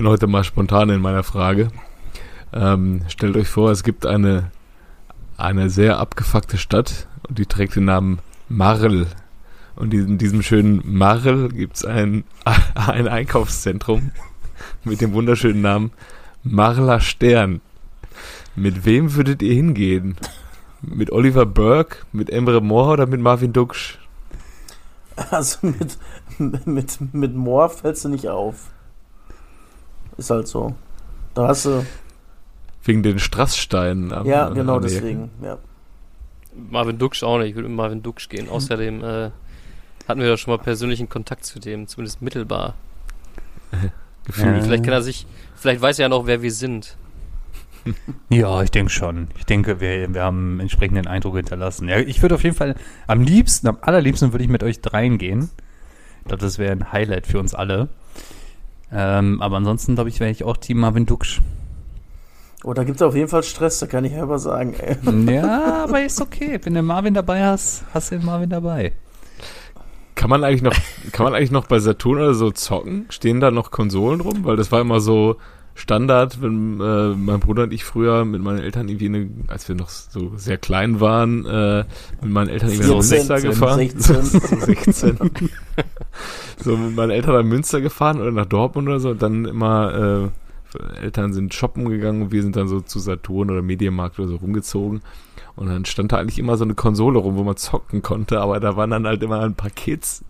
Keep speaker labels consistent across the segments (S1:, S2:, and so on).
S1: bin heute mal spontan in meiner Frage. Ähm, stellt euch vor, es gibt eine, eine sehr abgefuckte Stadt und die trägt den Namen Marl. Und in diesem schönen Marl gibt es ein, ein Einkaufszentrum mit dem wunderschönen Namen Marler Stern. Mit wem würdet ihr hingehen? Mit Oliver Burke, mit Emre Moore oder mit Marvin Duksch?
S2: Also mit, mit, mit Moore fällst du nicht auf. Ist halt so. Da hast du.
S1: Wegen den Strasssteinen.
S2: Am, ja, genau deswegen, ja.
S3: Marvin Duksch auch nicht. Ich würde mit Marvin Duksch gehen. Außerdem äh, hatten wir ja schon mal persönlichen Kontakt zu dem, zumindest mittelbar. Gefühlt. Vielleicht kann er sich, vielleicht weiß er ja noch, wer wir sind.
S4: Ja, ich denke schon. Ich denke, wir, wir haben einen entsprechenden Eindruck hinterlassen. Ja, ich würde auf jeden Fall, am liebsten, am allerliebsten würde ich mit euch dreien gehen. Ich glaube, das wäre ein Highlight für uns alle. Ähm, aber ansonsten, glaube ich, wäre ich auch Team Marvin Duksch.
S2: Oh, da gibt es auf jeden Fall Stress, da kann ich selber sagen. Ey.
S4: Ja, aber ist okay. Wenn du Marvin dabei hast, hast du den Marvin dabei.
S1: Kann man eigentlich noch, kann man eigentlich noch bei Saturn oder so zocken? Stehen da noch Konsolen rum? Weil das war immer so Standard, wenn äh, mein Bruder und ich früher mit meinen Eltern irgendwie eine, als wir noch so sehr klein waren, äh, mit meinen Eltern irgendwie nach Münster gefahren. 16. so 16. so mit meinen Eltern nach Münster gefahren oder nach Dortmund oder so und dann immer äh, Eltern sind shoppen gegangen und wir sind dann so zu Saturn oder Mediamarkt oder so rumgezogen. Und dann stand da eigentlich immer so eine Konsole rum, wo man zocken konnte, aber da waren dann halt immer ein paar Kids,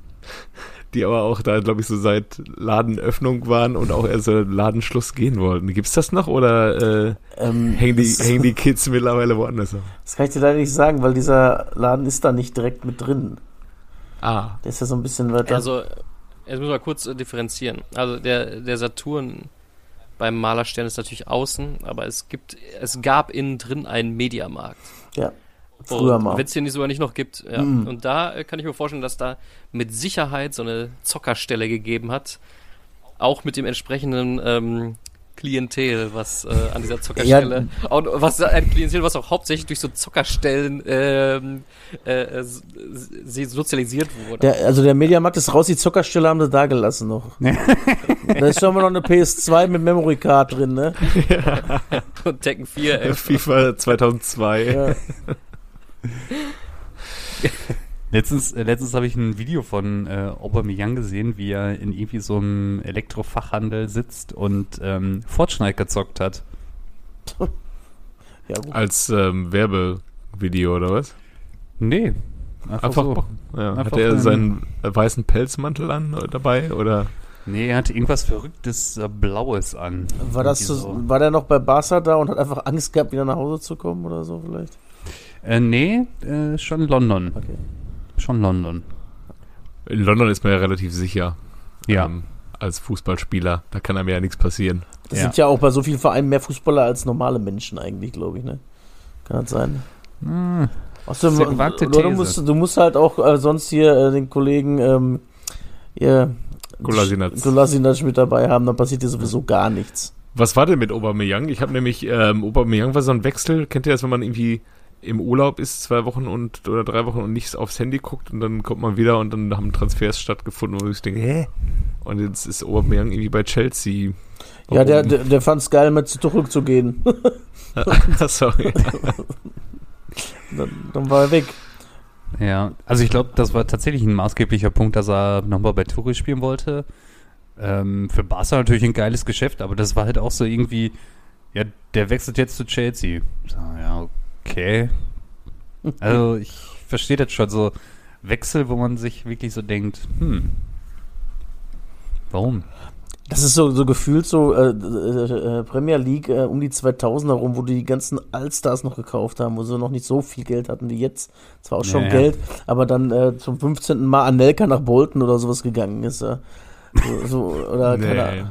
S1: die aber auch da, glaube ich, so seit Ladenöffnung waren und auch erst so Ladenschluss gehen wollten. Gibt's das noch oder äh, ähm, hängen, die, hängen die Kids mittlerweile woanders auf?
S2: Das kann ich dir leider nicht sagen, weil dieser Laden ist da nicht direkt mit drin.
S3: Ah.
S2: Der ist ja so ein bisschen weiter.
S3: Also, jetzt müssen wir kurz äh, differenzieren. Also der, der Saturn beim Malerstern ist natürlich außen, aber es gibt, es gab innen drin einen Mediamarkt.
S2: Ja. Früher mal.
S3: Wenn es den sogar nicht noch gibt. Ja. Mm. Und da äh, kann ich mir vorstellen, dass da mit Sicherheit so eine Zockerstelle gegeben hat. Auch mit dem entsprechenden ähm, Klientel, was äh, an dieser Zockerstelle ja. und was ein Klientel, was auch hauptsächlich durch so Zockerstellen ähm, äh, sozialisiert wurde.
S2: Der, also der Mediamarkt ist raus, die Zockerstelle haben sie da gelassen noch. da ist schon mal noch eine PS2 mit Memory Card drin, ne?
S3: Ja. und Tekken 4.
S1: Ey. FIFA 2002. Ja.
S4: Letztens, äh, letztens habe ich ein Video von äh, Aubameyang gesehen, wie er in irgendwie so einem Elektrofachhandel sitzt und ähm, Fortschneid gezockt hat.
S1: ja, Als ähm, Werbevideo oder was?
S4: Nee.
S1: Einfach, einfach so. Ja. Einfach Hat er seinen weißen Pelzmantel an äh, dabei oder?
S4: Nee, er hatte irgendwas Verrücktes äh, Blaues an.
S2: War das so, war der noch bei Barca da und hat einfach Angst gehabt, wieder nach Hause zu kommen oder so vielleicht?
S4: Äh, nee, äh, schon London. Okay. Schon London.
S1: In London ist man ja relativ sicher.
S4: Ja. Ähm,
S1: als Fußballspieler. Da kann einem ja nichts passieren.
S2: Das ja. sind ja auch bei so vielen Vereinen mehr Fußballer als normale Menschen eigentlich, glaube ich, ne? Kann das sein? Hm. Außerdem, du, du, musst, du musst halt auch äh, sonst hier äh, den Kollegen ähm, hier, Kolasinac mit dabei haben, dann passiert dir sowieso gar nichts.
S1: Was war denn mit Aubameyang? Ich habe nämlich, ähm, Aubameyang war so ein Wechsel, kennt ihr das, wenn man irgendwie im Urlaub ist, zwei Wochen und oder drei Wochen und nichts aufs Handy guckt und dann kommt man wieder und dann haben Transfers stattgefunden, wo ich denke, hä? Und jetzt ist Aubameyang irgendwie bei Chelsea.
S2: Warum? Ja, der, der, der fand es geil, mit zurückzugehen.
S1: Sorry.
S2: dann, dann war er weg.
S4: Ja, also ich glaube, das war tatsächlich ein maßgeblicher Punkt, dass er nochmal bei Tourist spielen wollte. Ähm, für Barca natürlich ein geiles Geschäft, aber das war halt auch so irgendwie, ja, der wechselt jetzt zu Chelsea. So, ja, okay. Also ich verstehe das schon so Wechsel, wo man sich wirklich so denkt, hm, warum?
S2: Das ist so, so gefühlt so äh, äh, Premier League äh, um die 2000er rum, wo die die ganzen Allstars noch gekauft haben, wo sie noch nicht so viel Geld hatten wie jetzt. Zwar auch schon naja. Geld, aber dann äh, zum 15. Mal Anelka nach Bolton oder sowas gegangen ist. So, so, oder keine Ahnung.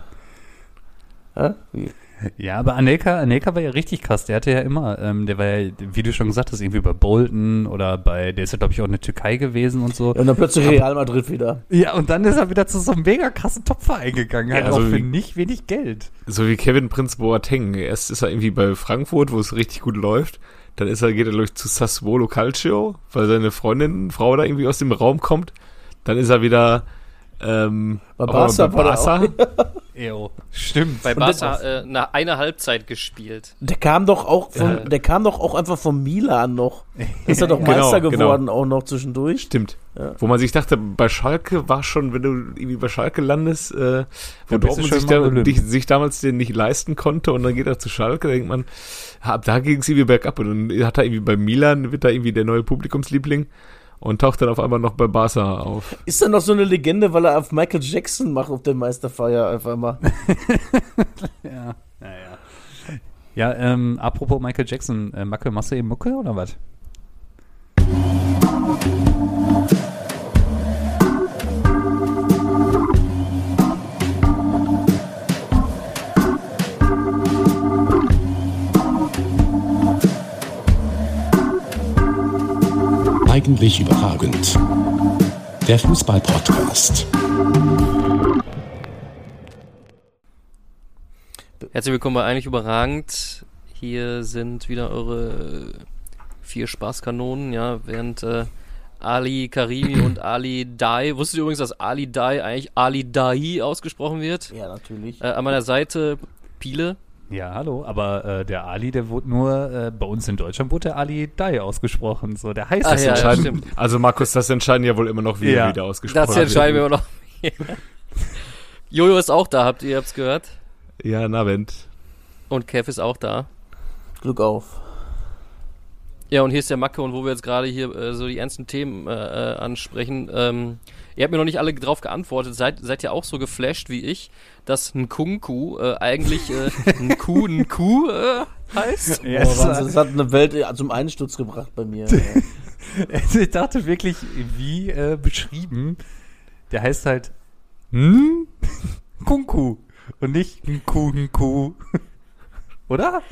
S4: Hä? Wie? Ja, aber Anelka, Anelka war ja richtig krass. Der hatte ja immer, ähm, der war ja, wie du schon gesagt hast, irgendwie bei Bolton oder bei, der ist ja, glaube ich, auch in der Türkei gewesen und so.
S2: Ja, und dann plötzlich Real Madrid wieder.
S4: Ja, und dann ist er wieder zu so einem mega krassen Topverein gegangen, halt ja, also auch für nicht wenig Geld.
S1: So wie Kevin Prinz Boateng. Erst ist er irgendwie bei Frankfurt, wo es richtig gut läuft. Dann ist er, geht er, glaube ich, zu Sassuolo Calcio, weil seine Freundin, Frau da irgendwie aus dem Raum kommt. Dann ist er wieder Ähm,
S2: Bei Barca
S1: bei Barca,
S4: Ejo. Stimmt.
S3: Bei Barca äh, nach einer Halbzeit gespielt.
S2: Der kam doch auch von,
S3: Ja.
S2: der kam doch auch einfach vom Milan noch. Ist er doch
S1: Genau,
S2: Meister
S1: genau.
S2: geworden auch noch zwischendurch.
S1: Stimmt.
S2: Ja.
S1: Wo man sich dachte, bei Schalke war schon, wenn du irgendwie bei Schalke landest, äh, wo
S4: Ja,
S1: Dortmund sich, da, dich, sich damals den nicht leisten konnte und dann geht er zu Schalke, da denkt man, ab da ging es irgendwie bergab und dann hat er irgendwie bei Milan, wird er irgendwie der neue Publikumsliebling und taucht dann auf einmal noch bei Barca auf.
S2: Ist er noch so eine Legende, weil er auf Michael Jackson macht auf der Meisterfeier einfach mal.
S4: Ja, naja. Ja, ähm, apropos Michael Jackson, äh, Macke, machst du eben Mucke oder was?
S5: Eigentlich überragend. Der Fußball-Podcast.
S3: Herzlich willkommen bei Eigentlich Überragend. Hier sind wieder eure vier Spaßkanonen, ja, während äh, Ali Karimi und Ali Dai, wusstet ihr übrigens, dass Ali Dai eigentlich Ali Dai ausgesprochen wird?
S2: Ja, natürlich.
S3: Äh, an meiner Seite Piele.
S4: Ja, hallo, aber äh, der Ali, der wurde nur, äh, bei uns in Deutschland wurde der Ali Dai ausgesprochen, so, der heißt
S3: Ah,
S4: das
S3: ja,
S4: so.
S3: ja.
S1: Also Markus, das entscheiden ja wohl immer noch wir,
S4: Ja.
S1: wie der ausgesprochen
S3: Das
S1: wird.
S3: entscheiden wir immer noch. Jojo ist auch da, habt ihr habt's gehört?
S1: Ja, na, Wendt.
S3: Und Kev ist auch da.
S2: Glück auf.
S3: Ja, und hier ist der Macke und wo wir jetzt gerade hier äh, so die ernsten Themen äh, äh, ansprechen. Ähm, ihr habt mir noch nicht alle drauf geantwortet. Seid, seid ihr auch so geflasht wie ich, dass ein Kunku äh, eigentlich äh, ein Kuh ein Kuh äh, heißt?
S4: Ja,
S2: Boah,
S4: es
S2: Wahnsinn, das hat eine Welt äh, zum Einsturz gebracht bei mir.
S4: Also ich dachte wirklich, wie äh, beschrieben, der heißt halt hm? Kunku und nicht Nku Nku. Oder?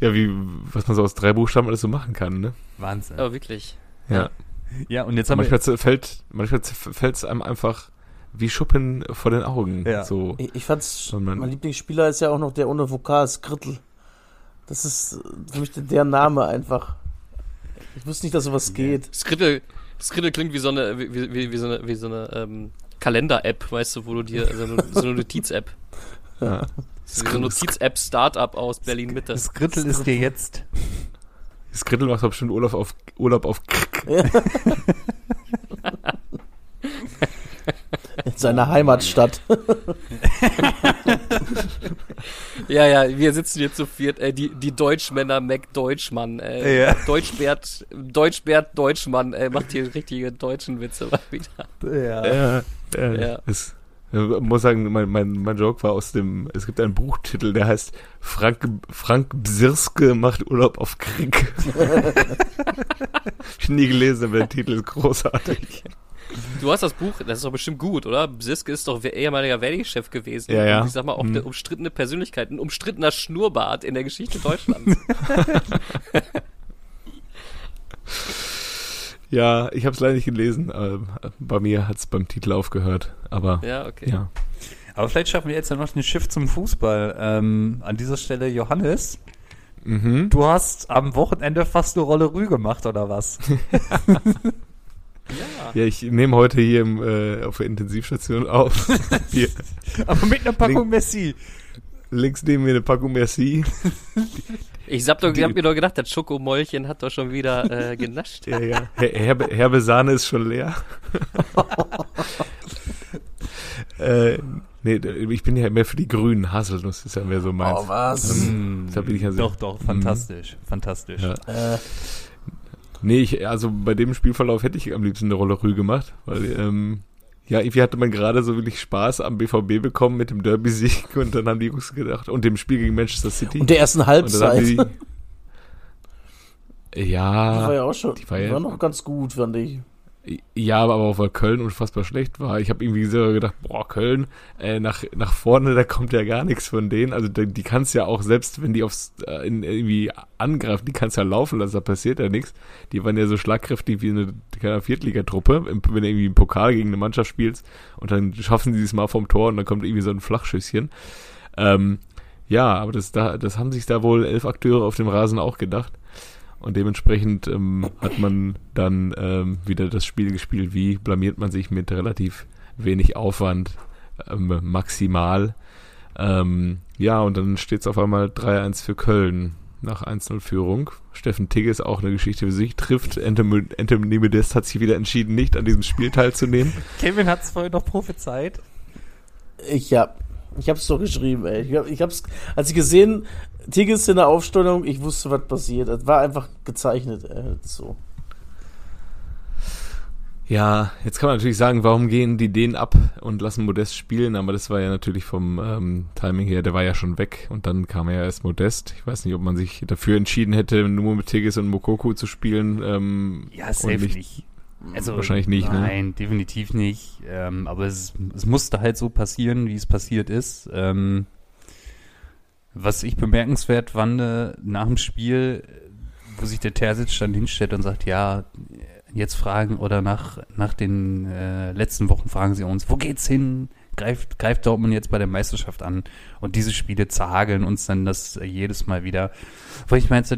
S1: Ja, wie, was man so aus drei Buchstaben alles so machen kann, ne?
S4: Wahnsinn.
S3: Aber wirklich.
S1: Ja.
S4: Ja, und jetzt haben wir...
S1: Manchmal fällt, manchmal fällt es einem einfach wie Schuppen vor den Augen.
S4: Ja.
S1: So.
S2: Ich, ich fand's,
S1: man-
S2: mein Lieblingsspieler ist ja auch noch der ohne Vokal, Skrittel. Das ist äh, für mich der, Name einfach. Ich wusste nicht, dass sowas geht.
S3: Skriddle, Skriddle klingt wie so eine, wie, wie, wie so eine, wie so eine ähm, Kalender-App, weißt du, wo du dir, also eine, so eine Notiz-App.
S1: Ja.
S3: So eine Notiz-App-Startup aus Berlin-Mitte.
S4: Das Grittel ist dir jetzt...
S1: Skrittel macht doch bestimmt Urlaub auf, Urlaub auf.
S2: In seiner Heimatstadt.
S3: Ja, ja, wir sitzen hier zu viert, äh, die, die Deutschmänner Mac Deutschmann, äh,
S4: Ja.
S3: Deutschbert, Deutschbert Deutschmann, äh, macht hier richtige deutschen Witze mal wieder.
S4: Ja.
S1: Ja, ja.
S3: Ja.
S1: Ich muss sagen, mein, mein, mein Joke war aus dem, es gibt einen Buchtitel, der heißt Frank, Frank Bsirske macht Urlaub auf Krieg. ich nie gelesen, aber der Titel ist großartig.
S3: Du hast das Buch, das ist doch bestimmt gut, oder? Siske ist doch ehemaliger Verdi-Chef gewesen.
S1: Ja, ja.
S3: Und ich sag mal, auch
S1: Hm.
S3: eine umstrittene Persönlichkeit, ein umstrittener Schnurrbart in der Geschichte Deutschlands.
S1: Ja, ich habe es leider nicht gelesen. aber bei mir hat es beim Titel aufgehört. Aber
S3: ja, okay.
S1: ja.
S4: Aber vielleicht schaffen wir jetzt ja noch den Schiff zum Fußball. Ähm, an dieser Stelle, Johannes,
S1: Mhm.
S4: du hast am Wochenende fast eine Rolle Rü gemacht, oder was?
S1: Ja, ich nehme heute hier im, äh, auf der Intensivstation auf.
S4: Aber mit einer Packung Messi.
S1: links neben mir eine Packung Merci.
S3: Ich hab, doch,
S1: Die-
S3: ich hab mir doch gedacht, das Schokomäulchen hat doch schon wieder äh, genascht.
S1: Ja, ja. Her Herbe, Herbe Sahne ist schon leer. äh, nee, ich bin ja mehr für die grünen. Haselnuss ist ja mehr so meins.
S2: Oh, was?
S4: Mm,
S1: Da bin ich ja sehr-
S4: doch, doch, fantastisch, fantastisch.
S1: Ja.
S2: Äh,
S1: Nee, ich, also bei dem Spielverlauf hätte ich am liebsten eine Rolle Rü gemacht, weil, ähm, ja, irgendwie hatte man gerade so wirklich Spaß am BVB bekommen mit dem Derby-Sieg und dann haben die Jungs gedacht, und dem Spiel gegen Manchester City.
S2: und der ersten Halbzeit.
S1: die,
S2: Die
S1: ja,
S2: war ja auch schon.
S1: die
S2: Die
S1: war
S2: war,
S1: ja-
S2: noch ganz gut, fand ich.
S1: Ja, aber auch weil Köln unfassbar schlecht war. Ich habe irgendwie so gedacht, boah, Köln, äh, nach, nach vorne, da kommt ja gar nichts von denen. Also die, die kannst ja auch, selbst wenn die aufs äh, in, irgendwie angreifen, die kannst ja laufen lassen, da passiert ja nichts. Die waren ja so schlagkräftig wie eine keine Viertligatruppe, wenn du irgendwie im Pokal gegen eine Mannschaft spielst und dann schaffen sie es mal vom Tor und dann kommt irgendwie so ein Flachschüsschen. Ähm, ja, aber das, da, das haben sich da wohl elf Akteure auf dem Rasen auch gedacht. Und dementsprechend ähm, hat man dann ähm, wieder das Spiel gespielt, wie blamiert man sich mit relativ wenig Aufwand ähm, maximal. Ähm, ja, und dann steht es auf einmal 3-1 für Köln nach 1-0-Führung. Steffen Tigge ist auch eine Geschichte für sich, trifft. Anthony Modest hat sich wieder entschieden, nicht an diesem Spiel teilzunehmen.
S4: Kevin hat es vorhin noch prophezeit.
S2: Ich hab, ich hab's doch geschrieben, ey. Ich, hab, ich hab's, als ich gesehen, Tigges in der Aufstellung, ich wusste, was passiert. Das war einfach gezeichnet, ey. So.
S1: Ja, jetzt kann man natürlich sagen, warum gehen die den ab und lassen Modest spielen, aber das war ja natürlich vom ähm, Timing her, der war ja schon weg und dann kam ja erst Modest. Ich weiß nicht, ob man sich dafür entschieden hätte, nur mit Tigges und Mokoku zu spielen. Ähm,
S4: ja, safe nicht. nicht.
S1: Also, wahrscheinlich nicht,
S4: nein, ne? Nein, definitiv nicht. Ähm, aber es, es musste halt so passieren, wie es passiert ist. Ähm, was ich bemerkenswert fand, äh, nach dem Spiel, wo sich der Terzic dann hinstellt und sagt, ja, jetzt fragen oder nach, nach den äh, letzten Wochen fragen sie uns, wo geht's hin? Greift, greift Dortmund jetzt bei der Meisterschaft an? Und diese Spiele zageln uns dann das äh, jedes Mal wieder. Wo ich mir jetzt so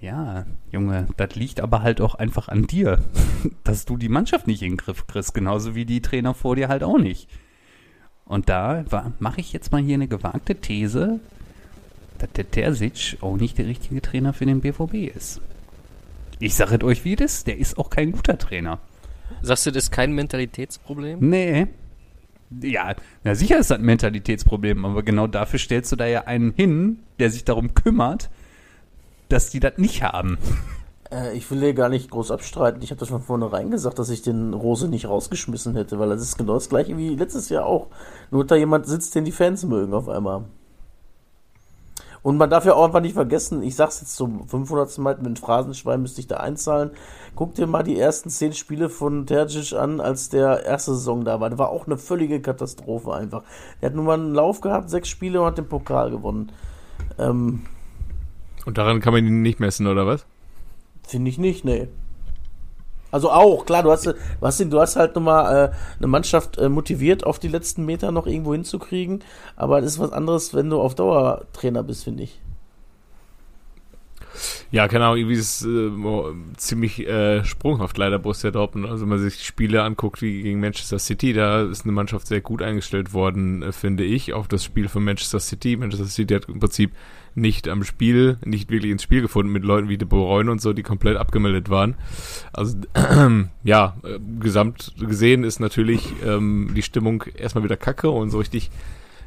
S4: ja, Junge, das liegt aber halt auch einfach an dir, dass du die Mannschaft nicht in den Griff kriegst, genauso wie die Trainer vor dir halt auch nicht. Und da mache ich jetzt mal hier eine gewagte These, dass der Terzic auch nicht der richtige Trainer für den BVB ist. Ich sage euch, wie das der ist auch kein guter Trainer.
S3: Sagst du, das ist kein Mentalitätsproblem?
S4: Nee. Ja, na sicher ist das ein Mentalitätsproblem, aber genau dafür stellst du da ja einen hin, der sich darum kümmert, dass die das nicht haben.
S2: Äh, ich will dir gar nicht groß abstreiten. Ich habe das von vornherein gesagt, dass ich den Rose nicht rausgeschmissen hätte, weil das ist genau das gleiche wie letztes Jahr auch. Nur da jemand sitzt, den die Fans mögen auf einmal. Und man darf ja auch einfach nicht vergessen, ich sag's jetzt zum 500. Mal mit Phrasenschwein müsste ich da einzahlen. Guck dir mal die ersten zehn Spiele von Terzic an, als der erste Saison da war. Das war auch eine völlige Katastrophe einfach. Er hat nur mal einen Lauf gehabt, sechs Spiele und hat den Pokal gewonnen. Ähm,
S1: und daran kann man ihn nicht messen, oder was?
S2: Finde ich nicht, nee. Also auch, klar, du hast, du hast, du hast halt nochmal äh, eine Mannschaft äh, motiviert, auf die letzten Meter noch irgendwo hinzukriegen, aber das ist was anderes, wenn du auf Dauer Trainer bist, finde ich.
S1: Ja, genau, irgendwie ist es äh, ziemlich äh, sprunghaft leider Borussia Dortmund. Also wenn man sich Spiele anguckt wie gegen Manchester City, da ist eine Mannschaft sehr gut eingestellt worden, äh, finde ich, auf das Spiel von Manchester City. Manchester City hat im Prinzip nicht am Spiel, nicht wirklich ins Spiel gefunden mit Leuten wie De Bruyne und so, die komplett abgemeldet waren. Also äh, ja, äh, gesamt gesehen ist natürlich ähm, die Stimmung erstmal wieder kacke und so richtig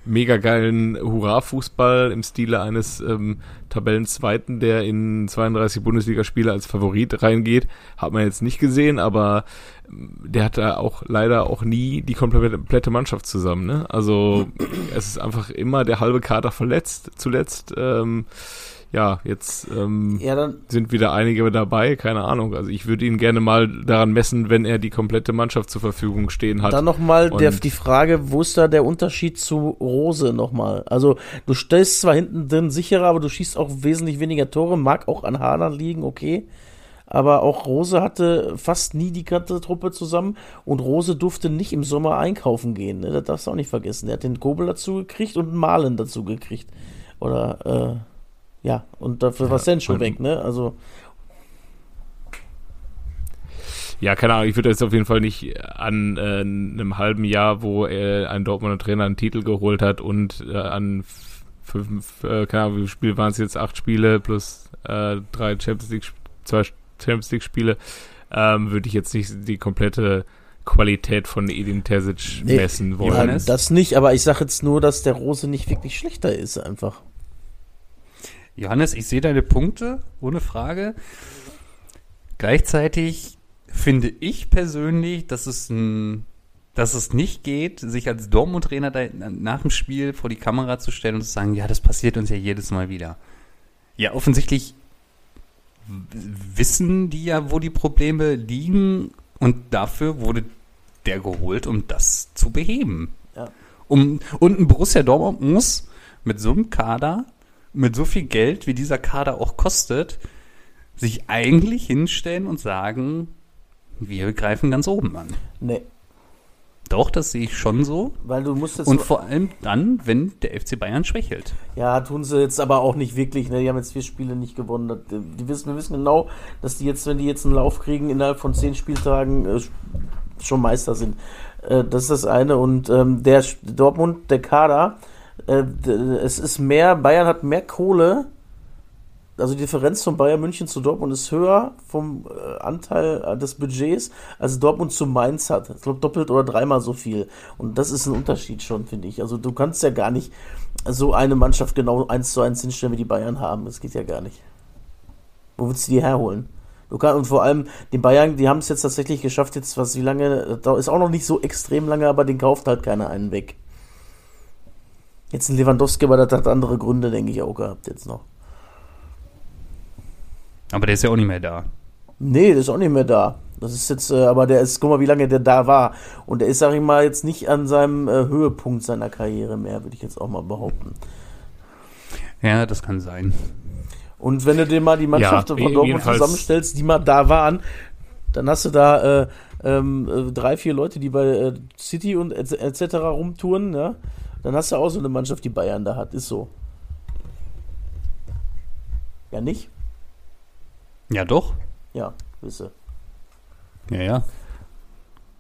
S1: mega geilen Hurra-Fußball im Stile eines ähm, Tabellenzweiten, der in 32 Bundesligaspiele als Favorit reingeht, hat man jetzt nicht gesehen, aber ähm, der hat da auch leider auch nie die komplette Mannschaft zusammen. Ne? Also es ist einfach immer der halbe Kader verletzt zuletzt. Ähm, ja, jetzt ähm, ja, sind wieder einige dabei, keine Ahnung. Also ich würde ihn gerne mal daran messen, wenn er die komplette Mannschaft zur Verfügung stehen hat.
S2: Dann nochmal die Frage, wo ist da der Unterschied zu Rose nochmal? Also du stellst zwar hinten drin sicherer, aber du schießt auch wesentlich weniger Tore, mag auch an Haaland liegen, okay. Aber auch Rose hatte fast nie die ganze Truppe zusammen und Rose durfte nicht im Sommer einkaufen gehen. Ne? Das darfst du auch nicht vergessen. Er hat den Gobel dazu gekriegt und einen Malen dazu gekriegt. Oder äh, ja, und dafür war Sen schon weg, ne? Also.
S1: Ja, keine Ahnung, ich würde jetzt auf jeden Fall nicht an äh, einem halben Jahr, wo er ein Dortmunder Trainer einen Titel geholt hat und äh, an fünf, äh, keine Ahnung, wie Spiele waren es jetzt? Acht Spiele plus äh, drei Champions League, zwei Champions League Spiele, ähm, würde ich jetzt nicht die komplette Qualität von Edin Terzic messen wollen.
S2: Ja, das nicht, aber ich sage jetzt nur, dass der Rose nicht wirklich schlechter ist, einfach.
S4: Johannes, ich sehe deine Punkte, ohne Frage. Gleichzeitig finde ich persönlich, dass es ein, dass es nicht geht, sich als Dortmund-Trainer nach dem Spiel vor die Kamera zu stellen und zu sagen, ja, das passiert uns ja jedes Mal wieder. Ja, offensichtlich wissen die ja, wo die Probleme liegen und dafür wurde der geholt, um das zu beheben. Ja. Um, und ein Borussia Dortmund muss mit so einem Kader mit so viel Geld, wie dieser Kader auch kostet, sich eigentlich hinstellen und sagen, wir greifen ganz oben an.
S2: Nee.
S4: Doch, das sehe ich schon so.
S2: Weil du musst jetzt
S4: Und vor allem dann, wenn der FC Bayern schwächelt.
S2: Ja, tun sie jetzt aber auch nicht wirklich. Ne? Die haben jetzt vier Spiele nicht gewonnen. Die wissen, wir wissen genau, dass die jetzt, wenn die jetzt einen Lauf kriegen, innerhalb von zehn Spieltagen äh, schon Meister sind. Äh, das ist das eine. Und ähm, der Dortmund, der Kader, es ist mehr, Bayern hat mehr Kohle. Also die Differenz von Bayern München zu Dortmund ist höher vom äh, Anteil äh, des Budgets, als Dortmund zu Mainz hat. Ich glaube doppelt oder dreimal so viel. Und das ist ein Unterschied schon, finde ich. Also du kannst ja gar nicht so eine Mannschaft genau eins zu eins hinstellen, wie die Bayern haben. Das geht ja gar nicht. Wo willst du die herholen? Du kannst, und vor allem, die Bayern, die haben es jetzt tatsächlich geschafft, jetzt was, wie lange, ist auch noch nicht so extrem lange, aber den kauft halt keiner einen weg. Jetzt ein Lewandowski, aber das hat andere Gründe, denke ich, auch gehabt jetzt noch.
S4: Aber der ist ja auch nicht mehr da.
S2: Nee, der ist auch nicht mehr da. Das ist jetzt, äh, aber der ist, guck mal, wie lange der da war. Und der ist, sag ich mal, jetzt nicht an seinem äh, Höhepunkt seiner Karriere mehr, würde ich jetzt auch mal behaupten.
S4: Ja, das kann sein.
S2: Und wenn du dir mal die Mannschaft
S1: Ja,
S2: von Dortmund zusammenstellst, die mal da waren, dann hast du da äh, ähm, äh, drei, vier Leute, die bei äh, City und et- etc. rumtouren, ja. Dann hast du auch so eine Mannschaft, die Bayern da hat. Ist so. Ja, nicht?
S4: Ja, doch.
S2: Ja, wisse.
S4: Ja, ja.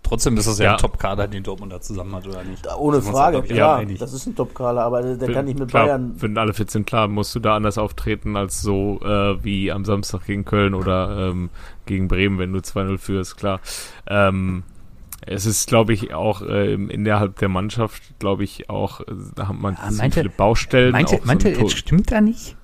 S4: Trotzdem ist das ja,
S1: Ja.
S4: ein Top-Kader, den Dortmund da zusammen hat, oder nicht?
S2: Da, ohne Frage,
S4: da,
S2: klar.
S4: einig.
S2: Das ist ein Top-Kader, aber der, der
S1: Wenn-
S2: kann nicht mit
S1: klar,
S2: Bayern.
S1: Wenn alle fit sind, klar, musst du da anders auftreten als so äh, wie am Samstag gegen Köln oder ähm, gegen Bremen, wenn du 2-0 führst, klar. Ähm, es ist, glaube ich, auch ähm, innerhalb der Mannschaft, glaube ich, auch, äh, da hat man
S4: Ja,
S1: so
S4: meinte-
S1: viele Baustellen.
S4: Meinte,
S1: so
S4: meinte
S1: ein
S4: jetzt stimmt da nicht?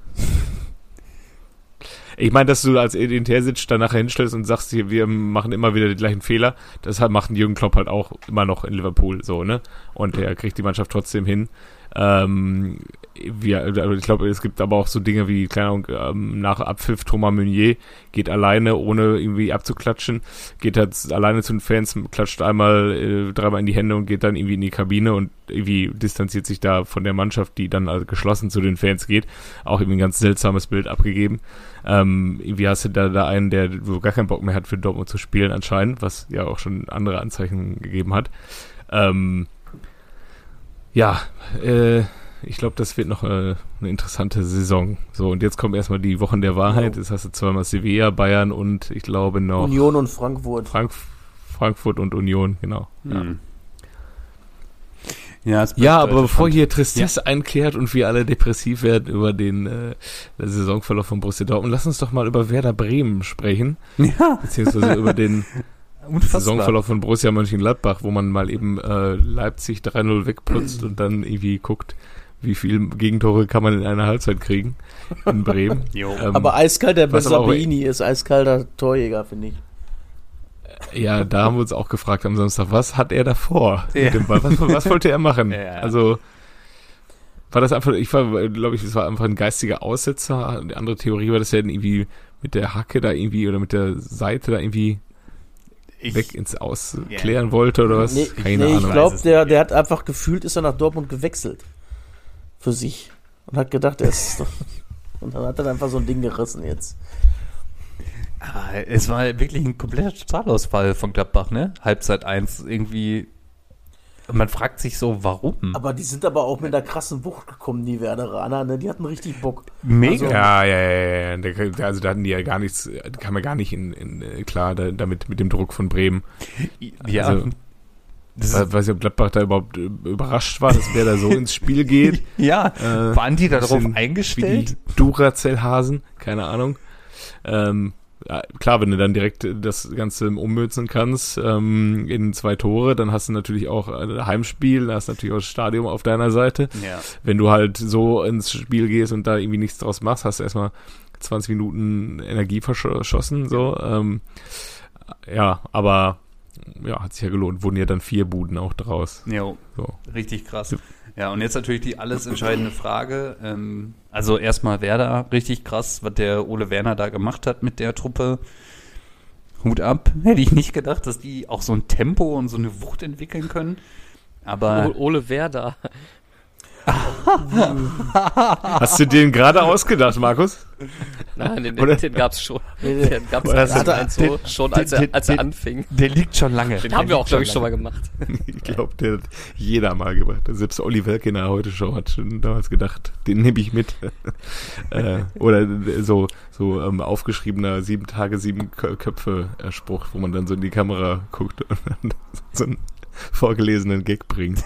S1: Ich meine, dass du als Identitärsitz dann nachher hinstellst und sagst, hier, wir machen immer wieder die gleichen Fehler. Das hat, macht ein Jürgen Klopp halt auch immer noch in Liverpool so, ne? Und er kriegt die Mannschaft trotzdem hin. Ähm, wir, also ich glaube, es gibt aber auch so Dinge wie, keine Ahnung, ähm, nach Abpfiff Thomas Meunier geht alleine, ohne irgendwie abzuklatschen, geht halt alleine zu den Fans, klatscht einmal, äh, dreimal in die Hände und geht dann irgendwie in die Kabine und irgendwie distanziert sich da von der Mannschaft, die dann also geschlossen zu den Fans geht. Auch irgendwie ein ganz seltsames Bild abgegeben. Ähm, irgendwie hast du da, da einen, der so gar keinen Bock mehr hat für Dortmund zu spielen anscheinend, was ja auch schon andere Anzeichen gegeben hat. Ähm, ja, äh, ich glaube, das wird noch äh, eine interessante Saison. So, und jetzt kommen erstmal die Wochen der Wahrheit.
S2: Ja.
S1: Jetzt hast du zweimal Sevilla, Bayern und ich glaube noch
S2: Union und Frankfurt.
S1: Frank Frankfurt und Union, genau. Ja,
S4: Hm. Ja,
S1: ja
S4: bleibt
S1: aber bevor hier Tristesse einkehrt und wir alle depressiv werden über den äh, Saisonverlauf von Borussia Dortmund, lass uns doch mal über Werder Bremen sprechen,
S4: Ja,
S1: beziehungsweise über den
S4: unfassbar.
S1: Saisonverlauf von Borussia Mönchengladbach, wo man mal eben äh, Leipzig 3-0 wegputzt und dann irgendwie guckt, wie viel Gegentore kann man in einer Halbzeit kriegen in Bremen. Ähm,
S2: Aber eiskalt, der
S1: was aber auch-
S2: Sabini ist eiskalter Torjäger, finde ich.
S1: ja, da haben wir uns auch gefragt am Samstag, was hat er davor
S4: Ja.
S1: mit dem Ball? Was, was wollte er machen?
S4: Ja.
S1: Also war das einfach, ich war, glaube ich, es war einfach ein geistiger Aussetzer. Die andere Theorie war, dass er irgendwie mit der Hacke da irgendwie oder mit der Seite da irgendwie
S4: Ich-
S1: weg ins Aus klären wollte oder was?
S2: Nee,
S1: Keine
S2: nee ich
S1: Ahnung.
S2: glaube,
S4: es
S2: der, der hat einfach gefühlt, ist er nach Dortmund gewechselt. Für sich. Und hat gedacht, er ist. und dann hat er einfach so ein Ding gerissen jetzt.
S4: Aber es war wirklich ein kompletter Totalausfall von Gladbach, ne? Halbzeit 1 irgendwie. Man fragt sich so, warum?
S2: Aber die sind aber auch mit einer krassen Wucht gekommen, die Werderaner, ne? Die hatten richtig Bock.
S4: Mega.
S1: Ja, ja, ja, ja, ja. Also da hatten die ja gar nichts, die kam ja gar nicht in, in äh, klar da, damit mit dem Druck von Bremen.
S4: ja.
S1: also-
S4: das
S1: Ich weiß nicht, ob Gladbach da überhaupt äh, überrascht war, dass wer da so ins Spiel geht.
S4: ja,
S1: Äh,
S4: waren die darauf
S1: bisschen
S4: eingestellt?
S1: Wie die Duracell-Hasen, keine Ahnung. Ähm, klar, wenn du dann direkt das Ganze ummützen kannst ähm, in zwei Tore, dann hast du natürlich auch ein Heimspiel, dann hast du natürlich auch das Stadion auf deiner Seite.
S4: Ja.
S1: Wenn du halt so ins Spiel gehst und da irgendwie nichts draus machst, hast du erstmal 20 Minuten Energie verschossen, so. Ähm, ja, aber ja, hat sich ja gelohnt. Wurden ja dann vier Buden auch draus.
S4: Jo,
S1: So.
S4: richtig krass. Ja, und jetzt natürlich die alles entscheidende Frage. Ähm, also erstmal Werder, richtig krass, was der Ole Werner da gemacht hat mit der Truppe. Hut ab. Hätte ich nicht gedacht, dass die auch so ein Tempo und so eine Wucht entwickeln können. Aber
S3: Ole Werder.
S1: Hast du den gerade ausgedacht, Markus?
S3: Nein, den,
S1: Oder-
S3: den gab's schon. Den gab's
S1: Oder
S3: so, schon als er, als er anfing.
S4: Der liegt schon lange.
S3: Den haben wir auch, glaube ich, schon mal gemacht.
S1: Ich glaube, der hat jeder mal gemacht. Selbst Olli Welke in der Heute Show hat schon damals gedacht, den nehme ich mit. äh, oder so, so ähm, aufgeschriebener sieben Tage, sieben Kö- Köpfe äh, Spruch, wo man dann so in die Kamera guckt und dann so einen vorgelesenen Gag bringt.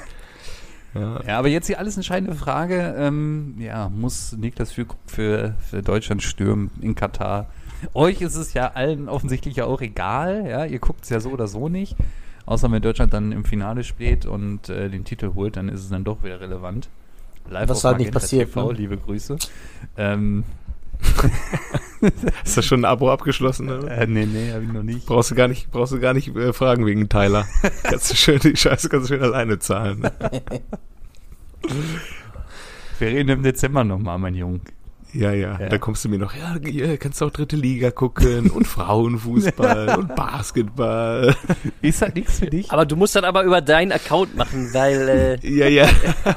S1: Ja,
S4: Ja, aber jetzt die alles entscheidende Frage, ähm, ja, muss Niklas Füllkrug für, für Deutschland stürmen in Katar? Euch ist es ja allen offensichtlich ja auch egal, ja, ihr guckt es ja so oder so nicht. Außer wenn Deutschland dann im Finale steht und äh, den Titel holt, dann ist es dann doch wieder relevant. Live
S2: Was halt nicht passiert,
S4: TV,
S2: ne?
S4: liebe Grüße. Ähm,
S1: Ist das schon ein Abo abgeschlossen? Oder?
S4: äh, nee, nee, hab ich noch nicht.
S1: Brauchst du gar nicht, brauchst du gar nicht äh, fragen wegen Tyler. kannst du schön, die Scheiße kannst du schön alleine zahlen.
S4: Wir reden im Dezember nochmal, mein Junge.
S1: Ja, ja,
S4: Ja.
S1: Da kommst du mir noch, ja, kannst du auch dritte Liga gucken und Frauenfußball und Basketball.
S4: Ist halt nichts für dich?
S3: Aber du musst dann aber über deinen Account machen, weil äh,
S1: Ja, ja.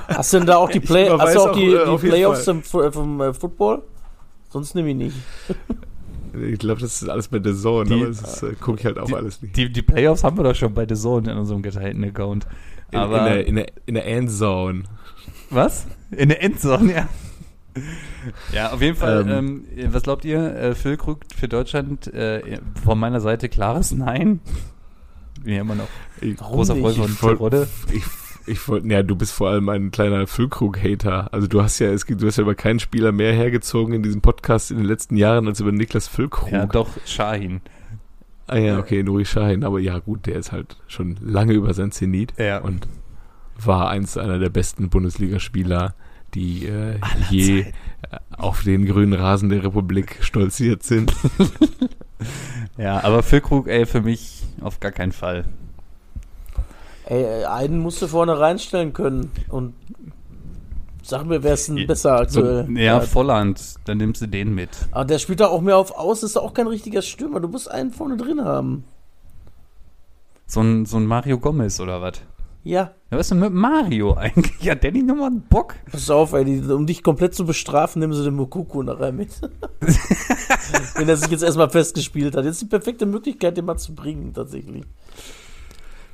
S2: Hast du denn da auch die, Play hast du auch
S1: auch,
S2: die,
S1: äh,
S2: die Playoffs im, Fu- vom äh, Football? Sonst nehme ich nicht.
S1: Ich glaube, das ist alles bei der Zone,
S4: Die-
S1: aber das äh, gucke ich halt auch
S4: die,
S1: alles nicht.
S4: Die, die Playoffs haben wir doch schon bei The Zone in unserem geteilten Account.
S1: In,
S4: Aber
S1: in, der, in, der, in der Endzone.
S4: was? In der Endzone, ja. Ja, auf jeden Fall.
S1: Ähm,
S4: Ähm, was glaubt ihr? Äh, Füllkrug für Deutschland äh, von meiner Seite klares Nein. Bin ja immer noch
S1: Ich,
S2: Warum
S4: großer? Freund von
S1: Ich voll-
S4: Terodde.
S1: ich, ich wollte, ja, du bist vor allem ein kleiner Füllkrug-Hater. Also du hast ja, es gibt, du hast ja über keinen Spieler mehr hergezogen in diesem Podcast in den letzten Jahren als über Niklas Füllkrug.
S4: Ja, doch, Shahin.
S1: Ah ja, okay, Nuri Sahin, aber ja gut, der ist halt schon lange über sein Zenit
S4: Ja.
S1: und war eins einer der besten Bundesligaspieler, die äh, je äh, auf den grünen Rasen der Republik stolziert sind.
S4: Ja, aber Füllkrug, ey, für mich auf gar keinen Fall.
S2: Ey, einen musst du vorne reinstellen können. Und sag mir, wer ist denn besser aktuell?
S4: So, ja, Volland, dann nimmst du den mit.
S2: Aber der spielt da auch mehr auf Aus, ist auch kein richtiger Stürmer. Du musst einen vorne drin haben.
S4: So ein, so ein Mario Gomez oder was?
S2: Ja,
S4: Ja, was ist denn mit Mario eigentlich? Der nicht nochmal einen Bock?
S2: pass auf, ey, die, um dich komplett zu bestrafen, nehmen sie den Mokoko nachher mit. Wenn er sich jetzt erstmal festgespielt hat. Jetzt die perfekte Möglichkeit, den mal zu bringen, tatsächlich.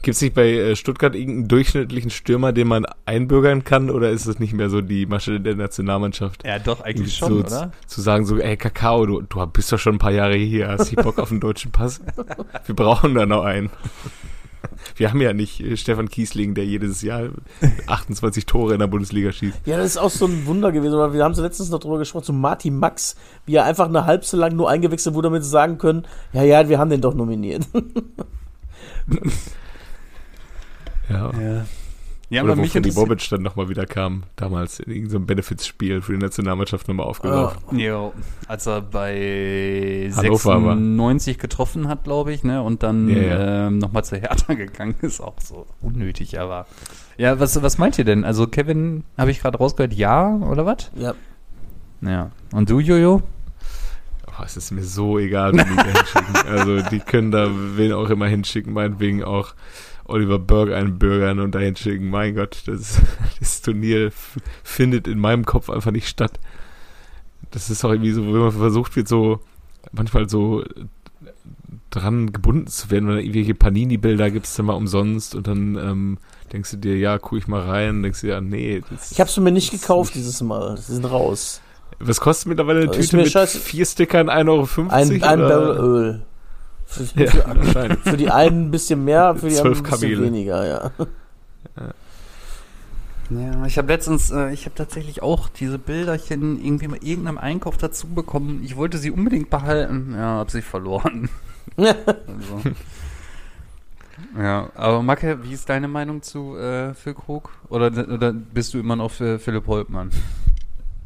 S1: Gibt es nicht bei äh, Stuttgart irgendeinen durchschnittlichen Stürmer, den man einbürgern kann, oder ist es nicht mehr so die Masche der Nationalmannschaft?
S4: Ja, doch, eigentlich
S1: so
S4: schon,
S1: zu-
S4: oder?
S1: Zu sagen so, ey Kakao, du, du bist doch schon ein paar Jahre hier, hast du Bock auf einen deutschen Pass? Wir brauchen da noch einen. Wir haben ja nicht äh, Stefan Kiesling, der jedes Jahr 28 Tore in der Bundesliga schießt.
S2: Ja, das ist auch so ein Wunder gewesen. Aber Wir haben so letztens noch drüber gesprochen, zu Martin Max, wie er einfach eine halbe Stunde lang nur eingewechselt wurde, damit sie sagen können, ja, ja, wir haben den doch nominiert.
S1: Ja.
S4: Ja. Ja,
S1: Oder
S4: aber mich
S1: die. Bobic dann nochmal wieder kam, damals in irgendeinem Benefits-Spiel für die Nationalmannschaft nochmal aufgelaufen.
S4: Jo, als er bei
S1: Hannover war.
S4: 96 getroffen hat, glaube ich, ne, und dann
S1: Ja, ja.
S4: ähm, nochmal zu Hertha gegangen ist, auch so unnötig, aber. Ja, was, was meint ihr denn? Also Kevin, habe ich gerade rausgehört, ja oder was?
S2: ja.
S4: Ja. Und du, Jojo?
S1: Oh, es ist mir so egal, wen die da hinschicken. Also die können da wen auch immer hinschicken, meinetwegen auch Oliver Berg einbürgern und da hinschicken. Mein Gott, das, das Turnier findet in meinem Kopf einfach nicht statt. Das ist auch irgendwie so, wenn man versucht wird, so manchmal so dran gebunden zu werden, oder irgendwelche Panini-Bilder gibt es dann mal umsonst und dann ähm, denkst du dir, ja, guck ich mal rein, denkst du dir, ja, nee. Das,
S2: Ich habe es mir nicht gekauft dieses Mal. Sie sind raus.
S1: was kostet mittlerweile eine Tüte mit
S2: scheiße-
S1: vier Stickern 1,50 Euro?
S2: Ein, ein? Barrel Öl. Für,
S1: Ja,
S2: für, für die einen ein bisschen mehr, für die anderen ein bisschen
S1: Kamele.
S2: weniger, ja.
S4: Ja, ich habe letztens, äh, ich habe tatsächlich auch diese Bilderchen irgendwie mal irgendeinem Einkauf dazu bekommen. Ich wollte sie unbedingt behalten. Ja, habe sie verloren. Also. Ja, aber Macke, wie ist deine Meinung zu äh, Füllkrug? Oder, oder bist du immer noch für Philipp Holtmann?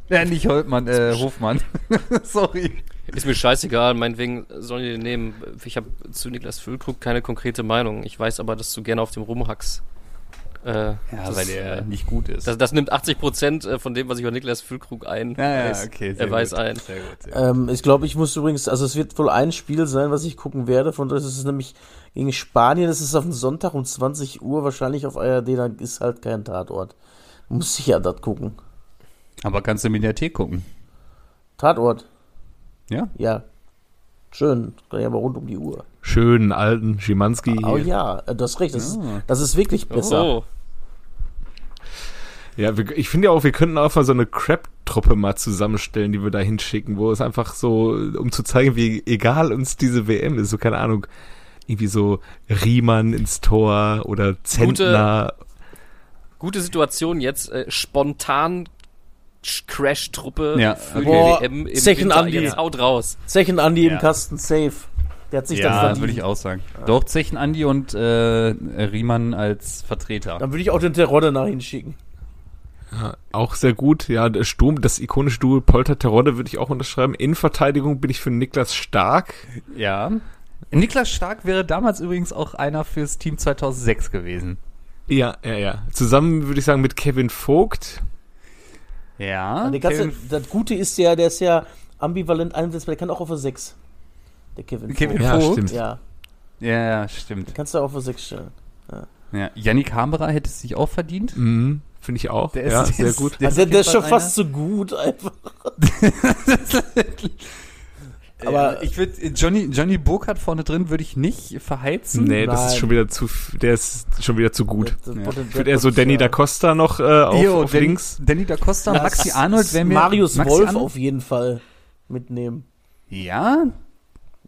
S4: Ja, nicht Holtmann, äh, Hofmann. Sorry.
S3: Ist mir scheißegal, meinetwegen sollen die den nehmen. Ich habe zu Niklas Füllkrug keine konkrete Meinung. Ich weiß aber, dass du gerne auf dem rumhackst. Äh,
S4: Ja,
S3: das,
S4: weil der
S3: äh,
S4: nicht gut ist.
S3: das, das nimmt 80 Prozent von dem, was ich über Niklas Füllkrug ein
S4: ja, ja,
S3: weiß.
S4: okay.
S3: er weiß ein.
S4: Sehr gut. Sehr gut.
S2: Ähm, ich glaube, ich muss übrigens, also es wird wohl ein Spiel sein, was ich gucken werde. Von das ist es nämlich gegen Spanien. Das ist auf dem Sonntag um 20 Uhr, wahrscheinlich auf ARD, dann ist halt kein Tatort. Muss sicher das gucken.
S4: Aber kannst du in Mediathek gucken?
S2: Tatort.
S4: Ja?
S2: Ja. Schön. Kann ich aber rund um die Uhr.
S1: Schönen alten Schimanski.
S2: Oh
S1: hier.
S2: ja, äh, du hast recht. Das, ist,
S4: Ah.
S2: das ist wirklich besser.
S3: Oh,
S1: Ja, wir, ich finde ja auch, wir könnten auch mal so eine Crap-Truppe mal zusammenstellen, die wir da hinschicken, wo es einfach so, um zu zeigen, wie egal uns diese WM ist, so keine Ahnung, irgendwie so Riemann ins Tor oder Zentner.
S3: gute Situation jetzt. Äh, spontan Crash-Truppe
S4: Ja.
S3: für
S2: Boah,
S3: die WM im
S2: Zechen
S3: Winter.
S2: Andi.
S3: Jetzt haut raus.
S2: Zechen Andi
S4: Ja.
S2: im Kasten, safe. Der hat sich das
S4: Ja,
S2: verdient.
S4: würde ich auch sagen. Doch, Zechen Andi und äh, Riemann als Vertreter.
S2: Dann würde ich auch den Terodde nach hinschicken.
S1: Ja, auch sehr gut. Ja, der Sturm, das ikonische Duo Polter-Terodde würde ich auch unterschreiben. Innenverteidigung bin ich für Niklas Stark.
S4: Ja. Niklas Stark wäre damals übrigens auch einer fürs Team 2006 gewesen.
S1: Ja, ja, ja. Zusammen würde ich sagen mit Kevin Vogt.
S4: Ja.
S2: Der ganze, das Gute ist ja, der ist ja ambivalent einsetzbar. Der kann auch auf der 6. Der Kevin.
S4: Kevin
S2: Vogt.
S1: Ja,
S4: Vogt.
S1: stimmt.
S2: Ja,
S4: ja, ja, stimmt.
S2: kannst du auf der 6 stellen.
S4: Ja. Yannick Haberer hätte es sich auch verdient.
S1: Mhm, finde ich auch.
S4: Der ist-
S1: ja,
S4: der
S1: sehr
S4: ist-
S1: gut.
S4: der-
S2: Also der
S4: jeden
S2: ist schon
S4: Fall
S2: fast so gut einfach.
S4: Aber ich würde Johnny Johnny Burkhardt vorne drin würde ich nicht verheizen.
S1: Nee, das ist schon wieder zu, der ist schon wieder zu gut.
S4: Ja.
S1: Ich würde eher so Danny da Costa noch äh, auf,
S4: Jo,
S1: auf
S4: Danny,
S1: links.
S4: Danny da Costa,
S2: Das
S4: Maxi Arnold, wer mir
S2: Marius
S4: Maxi
S2: Wolf
S4: Arnold?
S2: auf jeden Fall mitnehmen.
S4: Ja,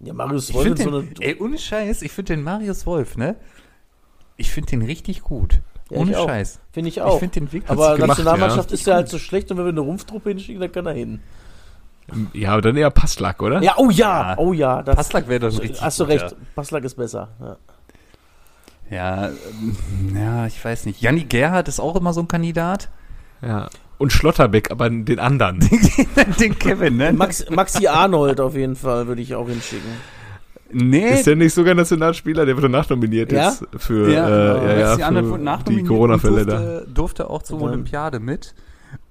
S2: Ja, Marius
S4: ich
S2: Wolf
S4: finde
S2: ist so
S4: den,
S2: eine.
S4: ey, ohne Scheiß, ich finde den Marius Wolf, ne? Ich finde den richtig gut.
S2: Ja,
S4: ohne
S2: ich.
S4: Scheiß.
S2: Finde ich
S4: Ich
S2: auch.
S4: finde den wirklich
S2: Aber
S1: gemacht,
S2: Nationalmannschaft
S1: ja.
S2: ist ja halt so schlecht und wenn wir eine Rumpftruppe hinschicken, dann kann er hin.
S1: Ja, aber dann eher Passlack, oder?
S2: Ja, oh ja,
S4: Ja.
S2: oh ja. Das,
S4: Passlack wäre doch richtig
S2: Hast du recht, Passlack ist besser. Ja.
S4: Ja, ähm, ja, ich weiß nicht. Janni Gerhardt ist auch immer so ein Kandidat.
S1: Ja. Und Schlotterbeck, aber den anderen.
S4: den Kevin, ne?
S2: Max, Maxi Arnold auf jeden Fall würde ich auch hinschicken.
S4: nee,
S1: Ist der nicht sogar Nationalspieler? Der wurde nachnominiert
S2: Ja?
S1: jetzt für,
S4: ja,
S1: äh, ja, ja,
S4: Maxi Arnold wurde
S1: für die
S4: nachnominiert
S1: Corona-Fälle
S4: durfte, durfte auch zur Olympiade mit.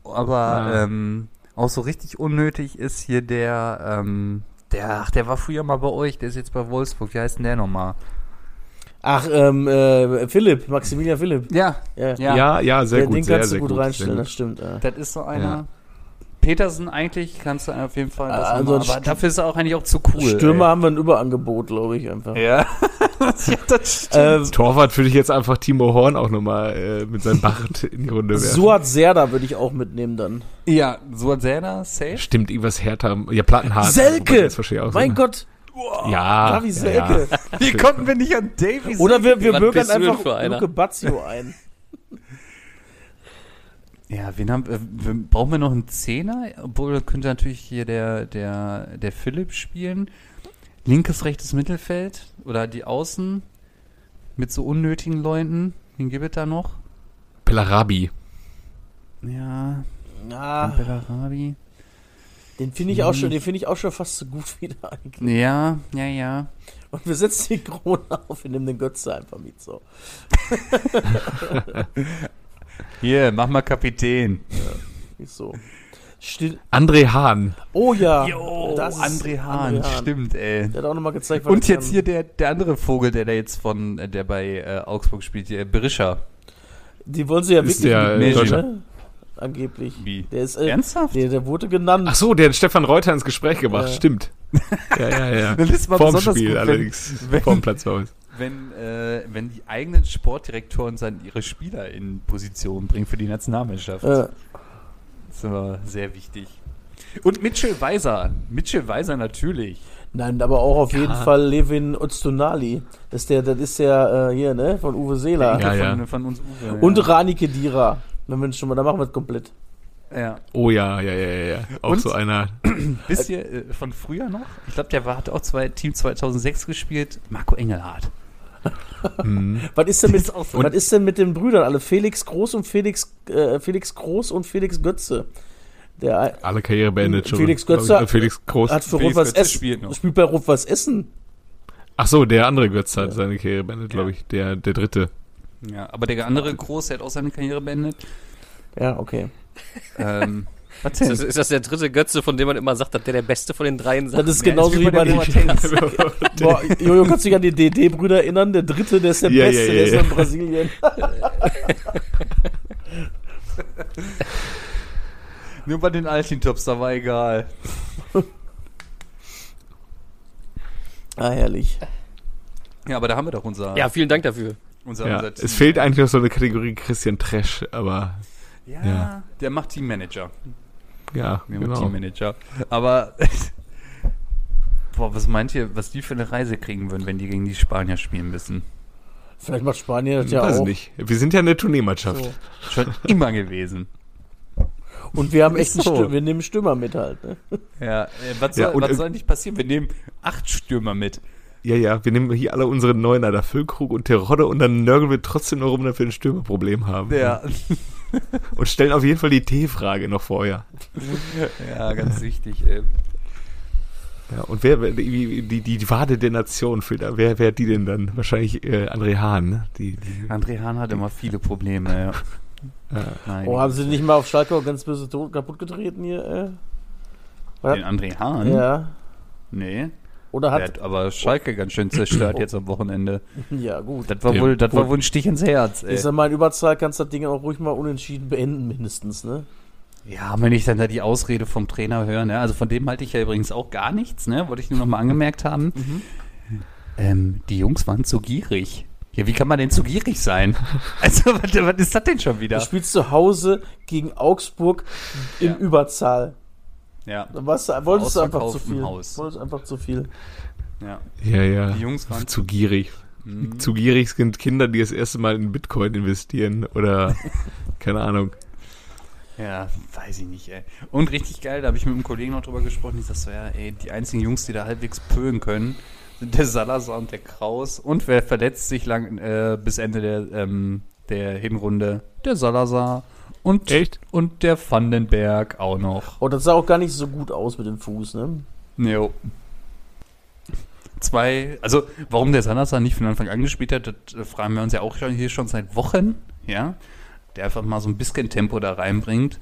S4: Aber
S1: Ah.
S4: ähm, auch so richtig unnötig ist hier der, ähm, der, ach, der war früher mal bei euch, der ist jetzt bei Wolfsburg. Wie heißt denn der nochmal?
S2: Ach, ähm, äh, Philipp, Maximilian Philipp.
S4: Ja,
S2: Ja,
S4: ja.
S1: Ja, ja, sehr
S2: Der-
S1: gut,
S2: den
S1: sehr,
S2: kannst
S1: sehr
S2: du gut,
S1: gut.
S2: reinstellen, das stimmt. Ja.
S4: Das ist so einer.
S1: Ja.
S4: Petersen eigentlich kannst du auf jeden Fall. Das
S2: also
S4: aber
S2: St-
S4: dafür ist er auch eigentlich auch zu cool.
S2: Stürmer haben wir ein Überangebot, glaube ich, einfach.
S4: Ey. Ja. ja, das stimmt.
S2: Ähm,
S1: Torwart würde ich jetzt einfach Timo Horn auch nochmal äh, mit seinem Bart in die Runde werfen.
S2: Suat Serda würde ich auch mitnehmen dann.
S4: ja, hat Zähler, safe.
S1: Stimmt, irgendwas härter. Ja, Plattenhart. Wobei,
S2: Selke!
S1: das verstehe ich auch
S2: Mein
S1: so.
S2: Gott,
S1: Ja.
S2: Davi
S1: ja,
S2: Selke.
S1: ja.
S4: Wie konnten wir nicht an Davy
S2: Oder wir, wir
S3: denn
S2: einfach? Luke Bazio ein.
S4: Ja, wen haben, äh, wir- brauchen wir noch einen Zehner? Obwohl, könnte natürlich hier der, der, der Philipp spielen. Linkes, rechtes Mittelfeld oder die Außen mit so unnötigen Leuten. Wen gibt es da noch?
S1: Bellarabi.
S4: Ja,
S2: Ah,
S4: Bellarabi.
S2: den finde ich auch schon, den finde ich auch schon fast so gut wieder eigentlich.
S4: Ja, ja, ja.
S2: Und wir setzen die Krone auf, wir nehmen den Götze einfach mit so.
S4: Hier, mach mal Kapitän.
S2: Ist so. Still.
S1: André Hahn.
S2: Oh ja.
S4: Jo,
S2: das
S4: André Hahn,
S2: André Hahn.
S4: stimmt, ey.
S2: Der hat auch nochmal gezeigt, was
S4: Und jetzt hier der, der andere Vogel, der da jetzt von, äh, der bei äh, Augsburg spielt, hier, Berisha.
S2: Die wollen sie ja
S1: Ist
S2: wirklich
S1: der, äh,
S2: mitnehmen,
S1: Deutscher?
S2: ne? Angeblich.
S4: Wie?
S2: Der ist, äh,
S4: Ernsthaft?
S2: der, der wurde genannt.
S1: Ach so, der hat Stefan Reuter ins Gespräch gebracht.
S2: Ja.
S1: Stimmt. Ja, ja, ja.
S4: Das mal
S1: Vorm
S4: besonders
S1: Spiel
S4: gut, wenn-
S1: allerdings.
S4: wenn-
S1: Vorm Platz bei uns.
S4: Wenn, äh, wenn die eigenen Sportdirektoren sein, ihre Spieler in Position bringen für die Nationalmannschaft.
S2: Äh,
S4: Das ist immer sehr wichtig. Und Mitchell Weiser. Mitchell Weiser natürlich.
S2: nein, aber auch auf jeden Fall Levin Öztunali. Das ist der, das ist der äh, hier, ne? Von Uwe Seeler.
S1: Ja, ja.
S4: Von, von uns Uwe.
S2: Und
S4: ja.
S2: Rani Kedira. Wenn wir schon mal, da machen wir es komplett.
S4: Ja.
S1: Oh ja, ja, ja, ja, ja. Auch
S4: Und?
S1: so einer.
S4: Wisst ihr äh, von früher noch? Ich glaube, der war, hat auch zwei, Team 2006 gespielt. Marco Engelhardt.
S1: Mhm.
S2: Was ist denn mit,
S4: ist
S2: was ist denn mit den Brüdern alle? Felix Groß und Felix, äh, Felix Groß und Felix Götze. Der
S1: Alle Karriere beendet schon.
S2: Felix
S1: glaub ich.
S2: Götze
S1: Äh, Felix Groß.
S2: hat für
S4: Felix
S2: Rot-Weiß
S4: Götze
S2: Essen.
S4: spielt noch.
S2: Spielt bei Rot-Weiß Essen.
S1: Ach so, der andere Götze hat seine Karriere beendet, glaube ich. Der, der dritte.
S4: Ja, aber der andere Groß, der hat auch seine Karriere beendet.
S2: Ja, okay.
S4: Ähm, was
S3: Ist das, ist das der dritte Götze, von dem man immer sagt, dass der der Beste von den dreien
S2: Das
S3: sagt?
S2: ist
S4: Ja,
S2: genauso
S4: ist wie
S2: wie
S4: bei den.
S2: Boah, Jojo, kannst du dich an die DD-Brüder erinnern? Der dritte, der ist der
S1: Ja,
S2: Beste,
S1: ja, ja,
S2: der ist
S1: ja.
S2: in Brasilien.
S4: Nur bei den Altintops, da war egal.
S2: Ah, herrlich.
S4: Ja, aber da haben wir doch unser.
S3: Ja, vielen Dank dafür.
S4: unser,
S1: Ja,
S4: unser
S1: es fehlt eigentlich noch so eine Kategorie Christian Trash, aber
S4: Ja,
S1: Ja.
S4: der macht Teammanager.
S1: ja,
S4: Wir haben
S1: genau.
S4: Teammanager. Aber. Boah, was meint ihr, was die für eine Reise kriegen würden, wenn die gegen die Spanier spielen müssen?
S2: Vielleicht macht Spanien das ja
S1: Weiß
S2: auch.
S1: nicht. Wir sind ja eine Tourneemannschaft.
S2: So.
S4: Schon immer gewesen.
S2: Und wir haben echt einen
S1: So.
S2: Stürmer, wir nehmen Stürmer mit halt. Ne?
S4: Ja, äh, was, soll,
S1: Ja, und,
S4: was
S1: äh,
S4: soll nicht passieren? Wir nehmen acht Stürmer mit.
S1: Ja, ja, wir nehmen hier alle unsere Neuner, der Füllkrug und Terodde und dann nörgeln wir trotzdem nur rum, dass wir ein Stürmerproblem haben.
S4: Ja,
S1: Und stellen auf jeden Fall die T-Frage noch vorher.
S4: ja ganz wichtig. Ey.
S1: Ja, und wer, die, die, die Wade der Nation, für, da, wer, wer hat die denn dann? Wahrscheinlich äh, André Hahn, ne? Die, die,
S4: André Hahn hat immer viele Probleme. Ja.
S1: äh,
S4: Nein.
S2: Oh, haben sie nicht mal auf Schalke auch ganz böse tot, kaputt getreten hier? Äh? Was?
S4: Den André Hahn?
S2: Ja.
S4: Nee.
S2: Oder
S4: Der
S2: hat.
S4: hat aber Schalke ganz schön zerstört jetzt am Wochenende.
S2: Ja, gut.
S4: Das war
S1: Ja,
S4: wohl, das war
S1: gut.
S4: wohl ein Stich ins Herz. Ey.
S2: Ich sag mal, in Überzahl kannst du das Ding auch ruhig mal unentschieden beenden, mindestens, ne?
S4: Ja, wenn ich dann da die Ausrede vom Trainer höre, ne? also von dem halte ich ja übrigens auch gar nichts, ne? wollte ich nur noch mal angemerkt haben. Ähm, die Jungs waren zu gierig. Ja, wie kann man denn zu gierig sein? Also, was, was ist das denn schon
S2: Du
S4: wieder?
S2: spielst zu Hause gegen Augsburg in
S4: Ja.
S2: Überzahl.
S4: Ja,
S2: Da warst du, wolltest du einfach zu viel.
S4: Haus.
S2: Wolltest einfach zu viel.
S4: ja.
S1: ja, ja.
S4: Die Jungs waren
S1: zu gierig.
S4: Mhm.
S1: Zu gierig sind Kinder, die das erste Mal in Bitcoin investieren oder keine Ahnung.
S4: Ja, weiß ich nicht, ey. Und richtig geil, da habe ich mit einem Kollegen noch drüber gesprochen, die sagt so, ja, ey, die einzigen Jungs, die da halbwegs pölen können, sind der Salazar und der Kraus. Und wer verletzt sich lang äh, bis Ende der, ähm, der Hinrunde? Der Salazar und,
S1: Echt?
S4: und der Vandenberg auch noch.
S2: Oh, das sah auch gar nicht so gut aus mit dem Fuß, ne?
S4: Jo. Zwei, also warum der Salazar nicht von Anfang an gespielt hat, das äh, fragen wir uns ja auch schon hier schon seit Wochen, ja. Der einfach mal so ein bisschen Tempo da reinbringt.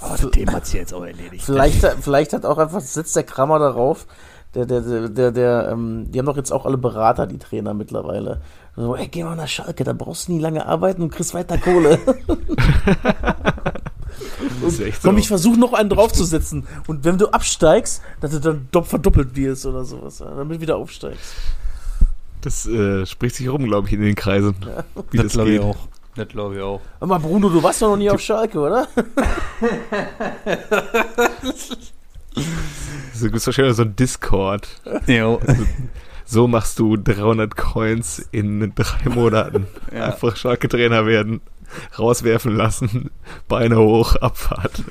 S4: Aber das Thema hat sich jetzt auch erledigt.
S2: Vielleicht, vielleicht hat auch einfach, setzt der Kramer darauf, der, der, der, der, der ähm, die haben doch jetzt auch alle Berater, die Trainer mittlerweile. So, ey, geh mal nach Schalke, da brauchst du nie lange arbeiten und kriegst weiter Kohle.
S1: Das ist echt so.
S2: Komm, ich versuche noch einen draufzusetzen. Und wenn du absteigst, dass du dann dopp verdoppelt wirst oder sowas, ja, damit du wieder aufsteigst.
S1: Das äh, spricht sich rum, glaube ich, in den Kreisen. Wie das,
S4: glaube
S1: geht.
S4: ich auch. Das glaube ich auch.
S2: Mal, Bruno, du warst doch noch nie auf Schalke, oder?
S1: So gibt es wahrscheinlich so ein Discord.
S4: Jo.
S1: So machst du 300 Coins in drei Monaten.
S4: Ja.
S1: Einfach starke Trainer werden, rauswerfen lassen, Beine hoch, Abfahrt.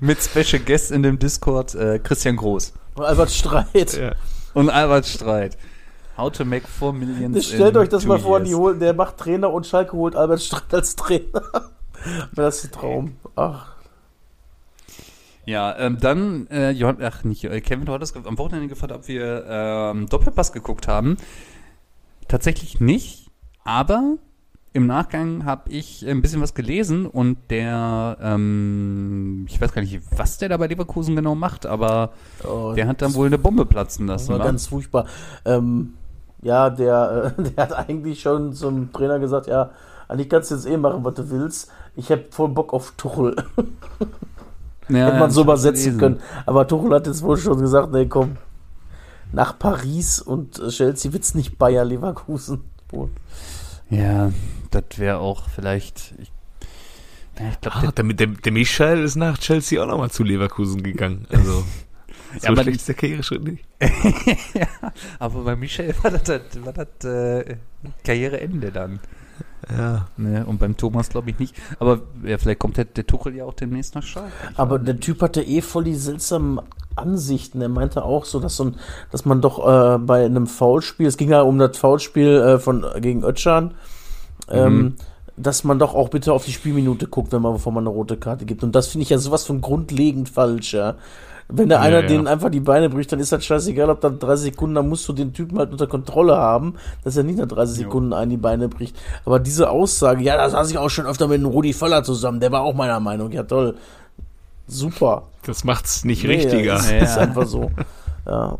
S4: Mit Special Guest in dem Discord äh, Christian Groß
S2: Und Albert Streit.
S1: Ja.
S4: und Albert Streit. How to make 4 million
S2: Das stellt
S4: in
S2: euch das mal vor, holen, der macht Trainer und Schalke holt Albert Streit als Trainer. das ist ein Traum. Ach,
S4: Ja, ähm, dann, äh, Johann, ach nicht, äh, Kevin, du hattest am Wochenende gefragt, ob wir ähm, Doppelpass geguckt haben. Tatsächlich nicht, aber im Nachgang habe ich ein bisschen was gelesen und der, ähm, ich weiß gar nicht, was der da bei Leverkusen genau macht, aber
S2: oh,
S4: der hat dann wohl eine Bombe platzen lassen.
S2: war
S4: wa?
S2: ganz furchtbar. Ähm, ja, der, äh, der hat eigentlich schon zum Trainer gesagt, ja, eigentlich kannst du jetzt eh machen, was du willst. Ich habe voll Bock auf Tuchel.
S4: ja,
S2: Hätte man so übersetzen können. Aber Tuchel hat jetzt wohl schon gesagt, nee, komm, nach Paris und äh, Chelsea wird's nicht Bayer Leverkusen. Wohl.
S4: Ja, das wäre auch vielleicht, ich, ja, ich glaube,
S1: Ah, der, der, der Michael ist nach Chelsea auch nochmal zu Leverkusen gegangen. Also, so
S4: aber-
S1: schlecht ist der Karriereschritt nicht.
S4: ja, aber bei Michel war das, das, war das äh, Karriereende dann.
S1: Ja.
S4: Ne? Und beim Thomas glaube ich nicht. Aber ja, vielleicht kommt der, der Tuchel ja auch demnächst nach Schalke.
S2: Aber der. Typ hatte eh voll die seltsamen Ansichten. Er meinte auch so, dass, so ein, dass man doch äh, bei einem Foulspiel, es ging ja um das Foulspiel äh, von, gegen Ötschan, ähm,
S4: Mhm.
S2: dass man doch auch bitte auf die Spielminute guckt, wenn man, bevor man eine rote Karte gibt. Und das finde ich ja sowas von grundlegend falsch, ja. Wenn der
S1: Ja,
S2: einer
S1: ja.
S2: denen einfach die Beine bricht, dann ist das scheißegal, ob dann 30 Sekunden, dann musst du den Typen halt unter Kontrolle haben, dass er nicht nach 30
S4: Jo.
S2: Sekunden einen die Beine bricht. Aber diese Aussage, ja, da saß ich auch schon öfter mit dem Rudi Völler zusammen, der war auch meiner Meinung, ja toll. Super.
S1: Das macht's nicht
S2: Nee,
S1: richtiger.
S2: Ist,
S4: Ja.
S2: ist einfach so. Ja.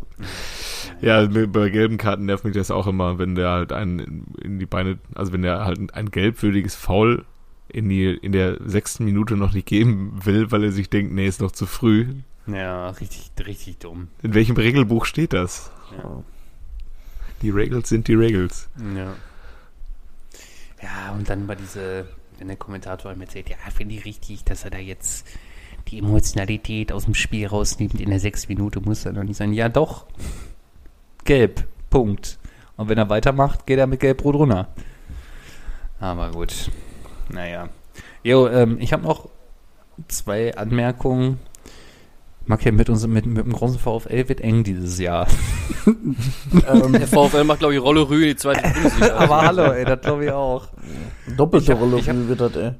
S1: Ja, bei gelben Karten nervt mich das auch immer, wenn der halt einen in die Beine, also wenn der halt ein gelbwürdiges Foul in, die, in der sechsten Minute noch nicht geben will, weil er sich denkt, nee, ist noch zu früh.
S4: Ja, richtig, richtig dumm.
S1: In welchem Regelbuch steht das?
S4: Ja.
S1: Die Regels sind die Regels.
S4: Ja. Ja, und dann war diese, wenn der Kommentator ihm erzählt, ja, finde ich richtig, dass er da jetzt die Emotionalität aus dem Spiel rausnimmt. In der sechs Minute muss er noch nicht sein. Ja, doch. Gelb. Punkt. Und wenn er weitermacht, geht er mit Gelb-Rot runter. Aber gut. Naja. Jo, ähm, ich habe noch zwei Anmerkungen. Mag ja mit, uns, mit, mit dem großen VfL wird eng dieses Jahr.
S3: ähm, der VfL macht, glaube ich, Rolle Rü in die zweite Bundesliga.
S4: Aber hallo, ey, das glaube ich auch.
S2: Doppelte hab, Rolle Rü wird das, ey.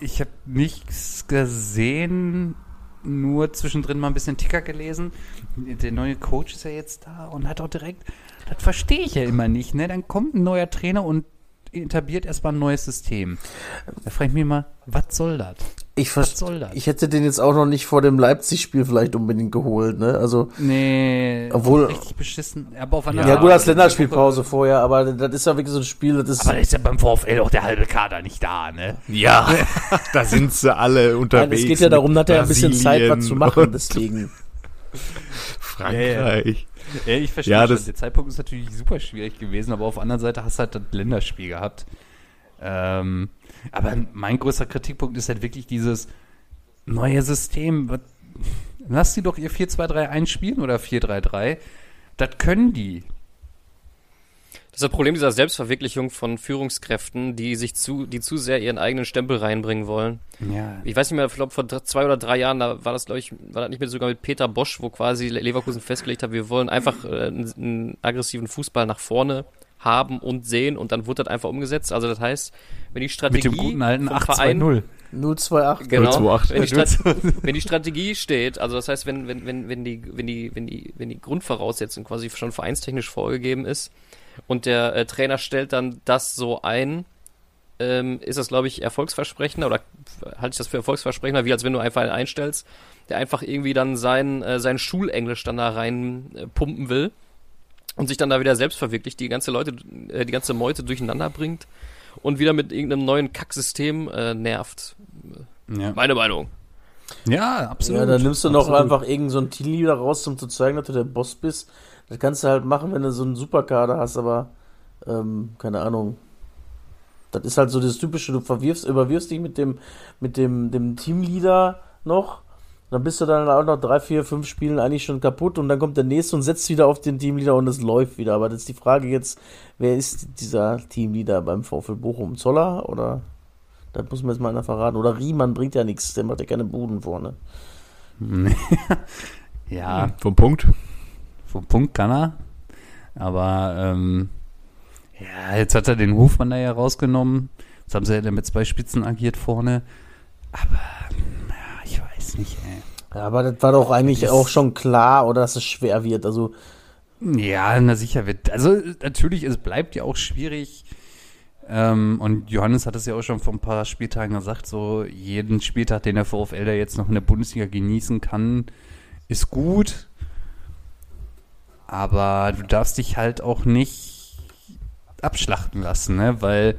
S4: Ich habe nichts gesehen, nur zwischendrin mal ein bisschen Ticker gelesen. Der neue Coach ist ja jetzt da und hat auch direkt, das verstehe ich ja immer nicht, ne? Dann kommt ein neuer Trainer und etabliert erstmal ein neues System. Da frage ich mich mal, was soll das?
S2: Ich was soll das? Ich hätte den jetzt auch noch nicht vor dem Leipzig-Spiel vielleicht unbedingt geholt, ne? Also.
S4: Nee,
S2: obwohl.
S4: Richtig beschissen. Aber auf
S2: ja, ja gut, als Länderspielpause vorher, aber das ist ja wirklich so ein Spiel, das ist.
S4: Aber da ist ja beim VfL auch der halbe Kader nicht da, ne?
S1: Ja. da sind sie alle unterwegs. Nein,
S2: es geht ja darum, dass er ein bisschen Zeit was zu machen, deswegen.
S1: Frankreich.
S4: Ja, ich verstehe ja, schon. Der Zeitpunkt ist natürlich super schwierig gewesen, aber auf der anderen Seite hast du halt das Länderspiel gehabt. Ähm, aber mein größter Kritikpunkt ist halt wirklich dieses neue System. Lass die doch ihr 4-2-3-1 spielen oder 4-3-3. Das können die.
S3: Das ist das Problem dieser Selbstverwirklichung von Führungskräften, die sich zu, die zu sehr ihren eigenen Stempel reinbringen wollen.
S4: Ja.
S3: Ich weiß nicht mehr, ich glaube vor zwei oder drei Jahren, da war das, glaube ich, war das nicht mehr sogar mit Peter Bosch, wo quasi Leverkusen festgelegt hat, wir wollen einfach äh, einen, einen aggressiven Fußball nach vorne haben und sehen und dann wurde das einfach umgesetzt. Also das heißt, wenn die Strategie
S4: Mit dem guten alten
S3: vom Verein
S2: 0 028
S3: genau, 028. Wenn, die wenn die Strategie steht, also das heißt, wenn wenn wenn wenn die wenn die wenn die wenn die Grundvoraussetzung quasi schon vereinstechnisch vorgegeben ist, und der äh, Trainer stellt dann das so ein, ähm, ist das, glaube ich, erfolgsversprechender oder halte ich das für erfolgsversprechender, wie als wenn du einfach einen einstellst, der einfach irgendwie dann sein, äh, sein Schulenglisch dann da rein äh, pumpen will und sich dann da wieder selbst verwirklicht, die ganze Leute, äh, die ganze Meute durcheinander bringt und wieder mit irgendeinem neuen Kacksystem äh, nervt. Ja. Meine Meinung.
S4: Ja, absolut. Ja,
S2: dann nimmst du noch
S4: absolut.
S2: einfach irgendeinen so einen Teamleader raus, um zu zeigen, dass du der Boss bist. Das kannst du halt machen, wenn du so einen Superkader hast, aber ähm, keine Ahnung. Das ist halt so das Typische, du verwirfst, überwirfst dich mit dem, mit dem, dem Teamleader noch. Dann bist du dann auch noch drei, vier, fünf Spielen eigentlich schon kaputt und dann kommt der nächste und setzt wieder auf den Teamleader und es läuft wieder. Aber das ist die Frage jetzt, wer ist dieser Teamleader beim VfL Bochum? Zoller oder? Das muss mir jetzt mal einer verraten. Oder Riemann bringt ja nichts, der macht ja keine Buden vorne.
S4: ja.
S1: Vom Punkt.
S4: Vom Punkt kann er. Aber ähm, ja, jetzt hat er den Hofmann da ja rausgenommen. Jetzt haben sie ja mit zwei Spitzen agiert vorne. Aber weiß nicht, ey.
S2: Ja, aber das war doch eigentlich auch schon klar, oder dass es schwer wird. Also
S4: ja, na sicher wird. Also natürlich, es bleibt ja auch schwierig. Ähm, und Johannes hat es ja auch schon vor ein paar Spieltagen gesagt, so jeden Spieltag, den der VfL da jetzt noch in der Bundesliga genießen kann, ist gut. Aber du darfst dich halt auch nicht abschlachten lassen, ne? Weil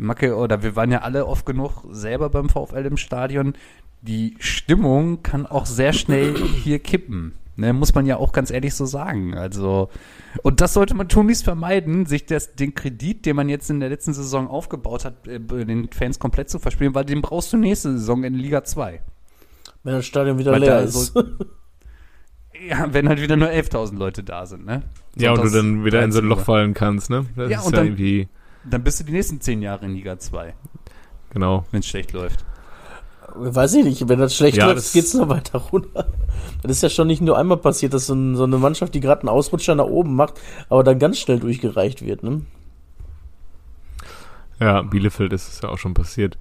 S4: Macke, oder wir waren ja alle oft genug selber beim VfL im Stadion. Die Stimmung kann auch sehr schnell hier kippen. Ne, muss man ja auch ganz ehrlich so sagen. Also, und das sollte man tunlichst vermeiden, sich das, den Kredit, den man jetzt in der letzten Saison aufgebaut hat, äh, den Fans komplett zu verspielen, weil den brauchst du nächste Saison in Liga 2.
S2: Wenn das Stadion wieder weil leer ist. So,
S4: Ja, wenn halt wieder nur 11.000 Leute da sind, ne?
S1: Ja, und du dann wieder in so ein Loch fallen kannst, ne?
S4: Das ja, und ja dann, irgendwie dann bist du die nächsten 10 Jahre in Liga 2.
S1: Genau.
S4: Wenn es schlecht läuft.
S2: Weiß ich nicht, wenn das schlecht ja, läuft, geht es noch weiter runter. Das ist ja schon nicht nur einmal passiert, dass so, ein, so eine Mannschaft, die gerade einen Ausrutscher nach oben macht, aber dann ganz schnell durchgereicht wird, ne?
S1: Ja, Bielefeld ist es ja auch schon passiert.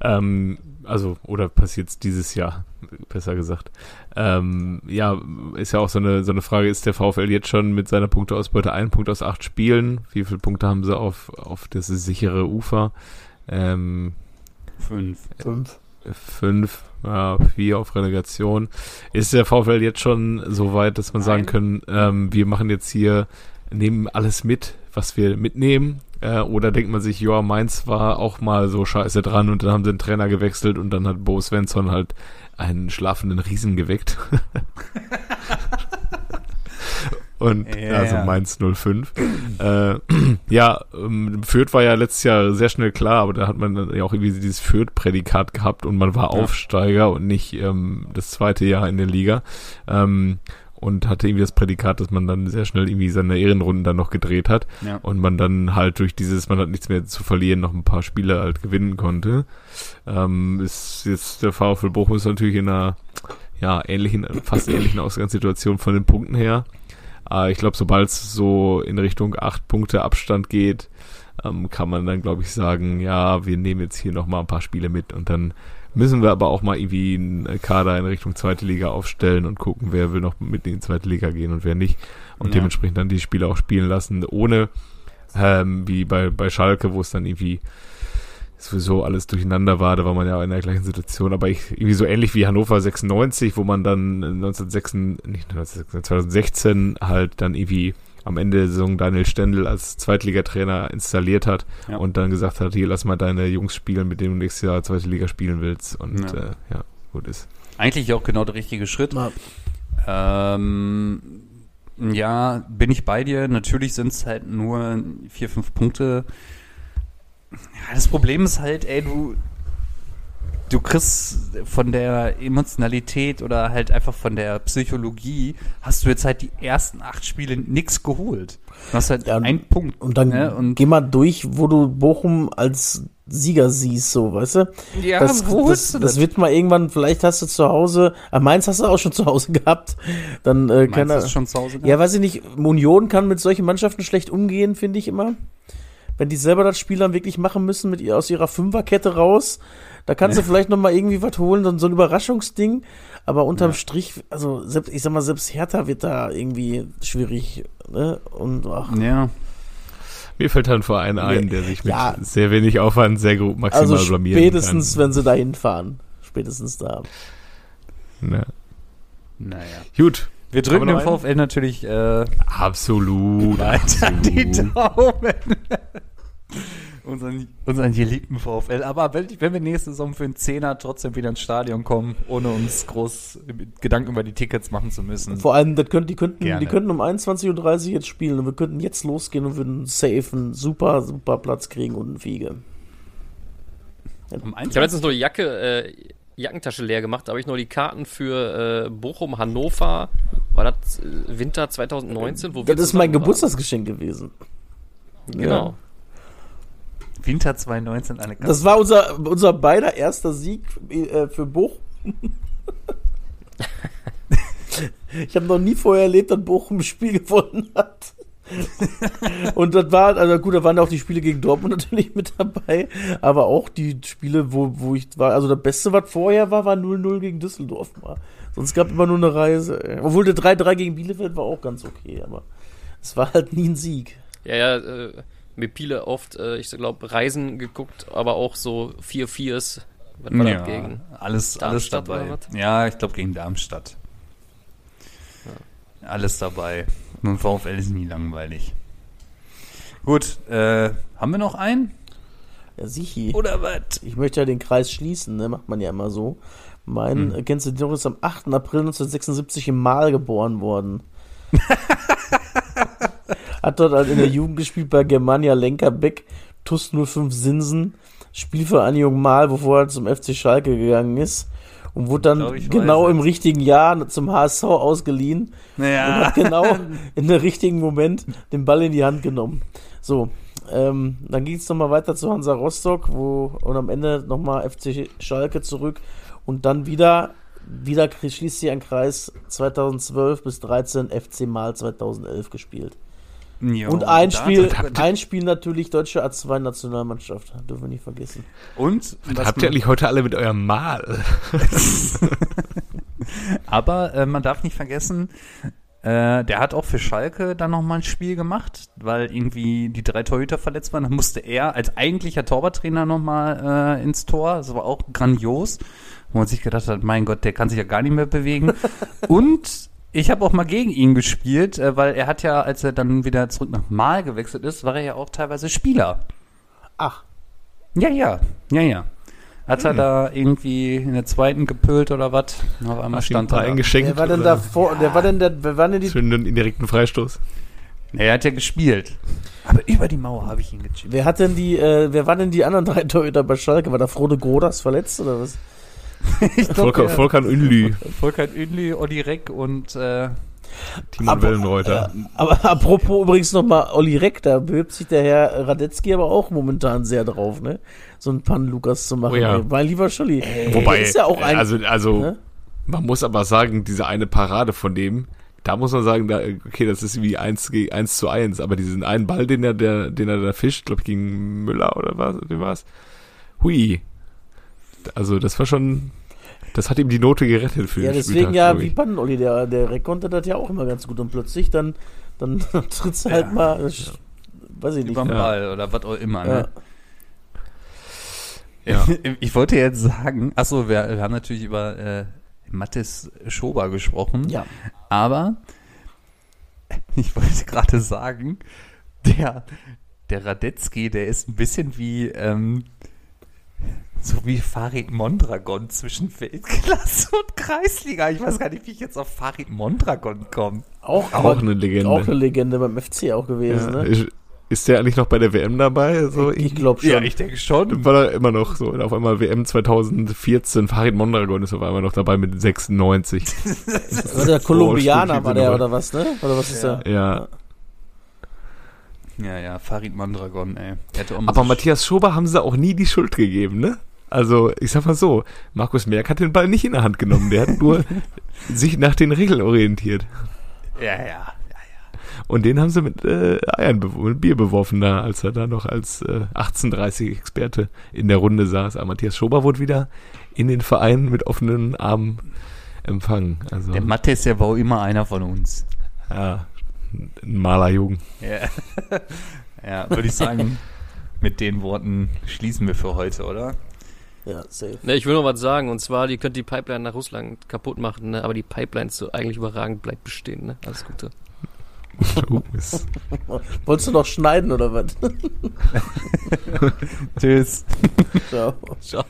S1: Ähm, also, oder passiert es dieses Jahr, besser gesagt. Ähm, ja, ist ja auch so eine, so eine Frage, ist der VfL jetzt schon mit seiner Punkteausbeute ein Punkt aus acht Spielen? Wie viele Punkte haben sie auf, auf das sichere Ufer? Ähm,
S4: fünf.
S2: Fünf.
S1: Fünf, ja, vier auf Relegation. Ist der VfL jetzt schon so weit, dass man Nein. sagen können, ähm, wir machen jetzt hier, nehmen alles mit, was wir mitnehmen? Äh, oder denkt man sich, ja, Mainz war auch mal so scheiße dran und dann haben sie den Trainer gewechselt und dann hat Bo Svensson halt einen schlafenden Riesen geweckt. und
S4: Ja.
S1: also Mainz 05. äh, ja, ähm, Fürth war ja letztes Jahr sehr schnell klar, aber da hat man dann ja auch irgendwie dieses Fürth-Prädikat gehabt und man war
S4: Ja.
S1: Aufsteiger und nicht ähm, das zweite Jahr in der Liga. Ähm, und hatte irgendwie das Prädikat, dass man dann sehr schnell irgendwie seine Ehrenrunden dann noch gedreht hat
S4: Ja.
S1: und man dann halt durch dieses, man hat nichts mehr zu verlieren, noch ein paar Spiele halt gewinnen konnte. Ähm, ist jetzt der VfL Bochum ist natürlich in einer ja, ähnlichen, fast ähnlichen Ausgangssituation von den Punkten her. Äh, ich glaube, sobald es so in Richtung acht Punkte Abstand geht, ähm, kann man dann, glaube ich, sagen, ja, wir nehmen jetzt hier noch mal ein paar Spiele mit und dann müssen wir aber auch mal irgendwie einen Kader in Richtung zweite Liga aufstellen und gucken, wer will noch mit in die zweite Liga gehen und wer nicht. Und
S4: Ja.
S1: dementsprechend dann die Spiele auch spielen lassen, ohne ähm, wie bei, bei Schalke, wo es dann irgendwie sowieso alles durcheinander war, da war man ja auch in der gleichen Situation, aber ich, irgendwie so ähnlich wie Hannover 96, wo man dann 1906, nicht 1906, 2016 halt dann irgendwie am Ende der Saison Daniel Stendel als Zweitligatrainer installiert hat
S4: Ja.
S1: und dann gesagt hat, hier lass mal deine Jungs spielen, mit denen du nächstes Jahr zweite Liga spielen willst und
S4: Ja.
S1: äh, ja gut ist.
S4: Eigentlich auch genau der richtige Schritt. Ähm, ja, bin ich bei dir. Natürlich sind es halt nur vier, fünf Punkte. Ja, das Problem ist halt, ey, du, du kriegst von der Emotionalität oder halt einfach von der Psychologie, hast du jetzt halt die ersten acht Spiele nix geholt. Du hast halt
S2: Ja, und-
S4: einen Punkt.
S2: Und dann
S4: ne? und
S2: geh mal durch, wo du Bochum als Sieger siehst, so, weißt du?
S4: ja,
S2: das,
S4: wo holst
S2: das,
S4: du
S2: das
S4: das?
S2: wird mal irgendwann, vielleicht hast du zu Hause, ah, Mainz hast du auch schon zu Hause gehabt, dann äh, kann
S4: Meinst du
S2: er,
S4: schon zu Hause?
S2: ja, weiß ich nicht, Union kann mit solchen Mannschaften schlecht umgehen, finde ich immer. Wenn die selber das Spiel dann wirklich machen müssen mit ihr aus ihrer Fünferkette raus, da kannst du vielleicht noch mal irgendwie was holen, so, so ein Überraschungsding, aber unterm
S4: Ja.
S2: Strich, also selbst, ich sag mal, selbst Hertha wird da irgendwie schwierig, ne? Und ach,
S4: ja.
S1: Mir fällt halt ein Verein ein, der sich mit
S2: Ja.
S1: sehr wenig Aufwand sehr gut maximal
S2: also
S1: blamieren
S2: spätestens, wenn sie da hinfahren. Spätestens da.
S1: Ja.
S4: Naja.
S1: Gut,
S4: Wir drücken dem
S1: noch einen?
S4: VfL natürlich äh,
S1: absolut.
S4: weiter die
S1: absolut.
S4: Daumen. Unseren, unseren geliebten VfL. Aber wenn, wenn wir nächste Saison für einen Zehner trotzdem wieder ins Stadion kommen, ohne uns groß Gedanken über die Tickets machen zu müssen.
S2: Vor allem, das könnt, die, könnten,
S4: Gerne.
S2: die könnten um 21.30 Uhr jetzt spielen und wir könnten jetzt losgehen und würden safe einen super, super Platz kriegen und einen Fiege.
S4: Um
S3: Ich habe letztens nur die Jacke, äh, Jackentasche leer gemacht, da habe ich nur die Karten für äh, Bochum, Hannover, war das äh, Winter 2019? Wo wir
S2: Das ist mein? Geburtstagsgeschenk gewesen.
S3: Genau.
S4: Winter 2019 eine
S2: Das war unser, unser beider erster Sieg äh, für Bochum. ich habe noch nie vorher erlebt, dass Bochum ein Spiel gewonnen hat. Und das war, also gut, da waren auch die Spiele gegen Dortmund natürlich mit dabei, aber auch die Spiele, wo, wo ich war, also das Beste, was vorher war, war 0-0 gegen Düsseldorf mal. Sonst gab immer nur eine Reise. ey. Obwohl der 3-3 gegen Bielefeld war auch ganz okay, aber es war halt nie ein Sieg.
S3: Ja, ja, äh, mit Piele oft, äh, ich glaube, Reisen geguckt, aber auch so 4-4s. Was war
S4: ja,
S3: das gegen?
S4: alles, alles
S3: Darmstadt
S4: dabei. Ja, ich glaube gegen Darmstadt. Alles dabei. Nun VfL ist nie langweilig. Gut, äh, haben wir noch einen?
S2: Ja, Sichi.
S4: Oder was?
S2: Ich möchte ja den Kreis schließen, ne? Macht man ja immer so. Mein, kennst du den noch, ist am 8. April 1976 im Mal geboren worden. Hat dort halt in der Jugend gespielt bei Germania Lenkerbeck, TUS 05 Sinsen, Spielvereinigung Mal, bevor er zum FC Schalke gegangen ist. Und wurde dann
S4: glaub,
S2: genau
S4: weiß
S2: im richtigen Jahr zum HSV ausgeliehen und
S4: Naja.
S2: hat genau in der richtigen Moment den Ball in die Hand genommen. So, ähm, dann ging es nochmal weiter zu Hansa Rostock, wo und am Ende nochmal FC Schalke zurück und dann wieder, wieder schließt sie ein Kreis 2012 bis 13 FC Mal 2011 gespielt.
S4: Jo,
S2: und ein
S4: da-
S2: Spiel,
S4: da-
S2: ein Spiel natürlich deutsche A2-Nationalmannschaft, dürfen wir nicht vergessen.
S4: Und? was
S1: Habt ihr eigentlich heute alle mit eurem Mal?
S4: Aber äh, man darf nicht vergessen, äh, der hat auch für Schalke dann nochmal ein Spiel gemacht, weil irgendwie die drei Torhüter verletzt waren. Dann musste er als eigentlicher Torwarttrainer nochmal äh, ins Tor. Das war auch grandios, wo man sich gedacht hat, mein Gott, der kann sich ja gar nicht mehr bewegen. Und Ich habe auch mal gegen ihn gespielt, äh, weil er hat ja, als er dann wieder zurück nach Mal gewechselt ist, war er ja auch teilweise Spieler.
S2: Ach.
S4: Ja, ja, ja, ja. Hat er da irgendwie in der zweiten gepölt oder was? Auf einmal
S1: Hast du ihm ein
S4: stand
S1: paar
S4: er da.
S1: eingeschenkt?
S2: Wer war denn da vor, der war denn der, wer war denn die,
S1: Für einen indirekten Freistoß.
S4: Nee, er hat ja gespielt. Aber über die Mauer habe ich ihn gechippt.
S2: wer hat denn die, äh, wer waren denn die anderen drei Torhüter bei Schalke? War da Frode Grodas verletzt oder was?
S4: Ich glaub,
S1: Volker,
S4: ja.
S1: Volkan Ünlü,
S4: Volker Ünli, Olli Reck und äh,
S1: Timon
S2: Aber-
S1: Wellenreuter.
S2: Aber apropos übrigens nochmal Olli Reck, da behebt sich der Herr Radetzky aber auch momentan sehr drauf, ne? So ein Pan-Lukas zu machen.
S1: Oh ja.
S2: Mein lieber Scholli.
S1: Wobei,
S2: der ist ja auch ein,
S1: also, also
S2: ne?
S1: man muss aber sagen, diese eine Parade von dem, da muss man sagen, da, okay, das ist wie 1 gegen 1 zu 1, aber diesen einen Ball, den er, der, den er da fischt, glaube ich, gegen Müller oder was, wie war's? Hui. Also, das war schon, das hat ihm die Note gerettet für
S2: Ja, deswegen
S1: Spieltag,
S2: ja, wie
S1: ich.
S2: Pan-Olli, der, der Reck konnte das ja auch immer ganz gut und plötzlich dann, dann trittst du halt mal, das, weiß ich nicht.
S4: überm
S1: Ja.
S4: Ball oder was auch immer.
S2: Ja.
S4: Ne?
S1: Ja.
S4: Ich wollte jetzt sagen, achso, wir, wir haben natürlich über äh, Mathis Schober gesprochen.
S2: ja.
S4: Aber ich wollte gerade sagen, der, der Radetzky, der ist ein bisschen wie, ähm, so wie Farid Mondragon zwischen Weltklasse und Kreisliga. Ich weiß gar nicht, wie ich jetzt auf Farid Mondragon komme.
S2: Auch,
S1: Auch eine Legende.
S2: Auch eine Legende beim FC auch gewesen,
S1: Ja,
S2: ne?
S1: ist, ist der eigentlich noch bei der WM dabei? So,
S2: Ich glaube schon.
S4: Ja, ich denke schon.
S1: war er immer noch so. Und auf einmal WM 2014, Farid Mondragon ist auf einmal noch dabei mit 96.
S2: War der Kolumbianer war der oder was, ne? Oder was ist der?
S1: Ja.
S4: Ja, ja, Farid Mondragon, ey.
S1: Aber
S4: so
S1: Matthias Schober haben sie auch nie die Schuld gegeben, ne? Also, ich sag mal so, Markus Merck hat den Ball nicht in der Hand genommen, der hat nur sich nach den Regeln orientiert.
S4: Ja, ja.
S1: Und den haben sie mit äh, Eiern mit Bier beworfen da, als er da noch als äh, 1830-Experte in der Runde saß. Aber Matthias Schober wurde wieder in den Verein mit offenen Armen empfangen. Also,
S4: Der Mathis, der war auch immer einer von uns.
S1: ja, ein Malerjugend.
S4: Ja, ja würde ich sagen, mit den Worten schließen wir für heute, oder?
S2: Ja, safe.
S3: Ne, ich will noch was sagen, und zwar, die könnt die Pipeline nach Russland kaputt machen, ne? aber die Pipeline ist so eigentlich überragend, bleibt bestehen, ne? Alles Gute.
S1: Ist-
S2: Wolltest du noch schneiden oder was?
S4: Tschüss.
S2: Ciao.
S3: Ciao.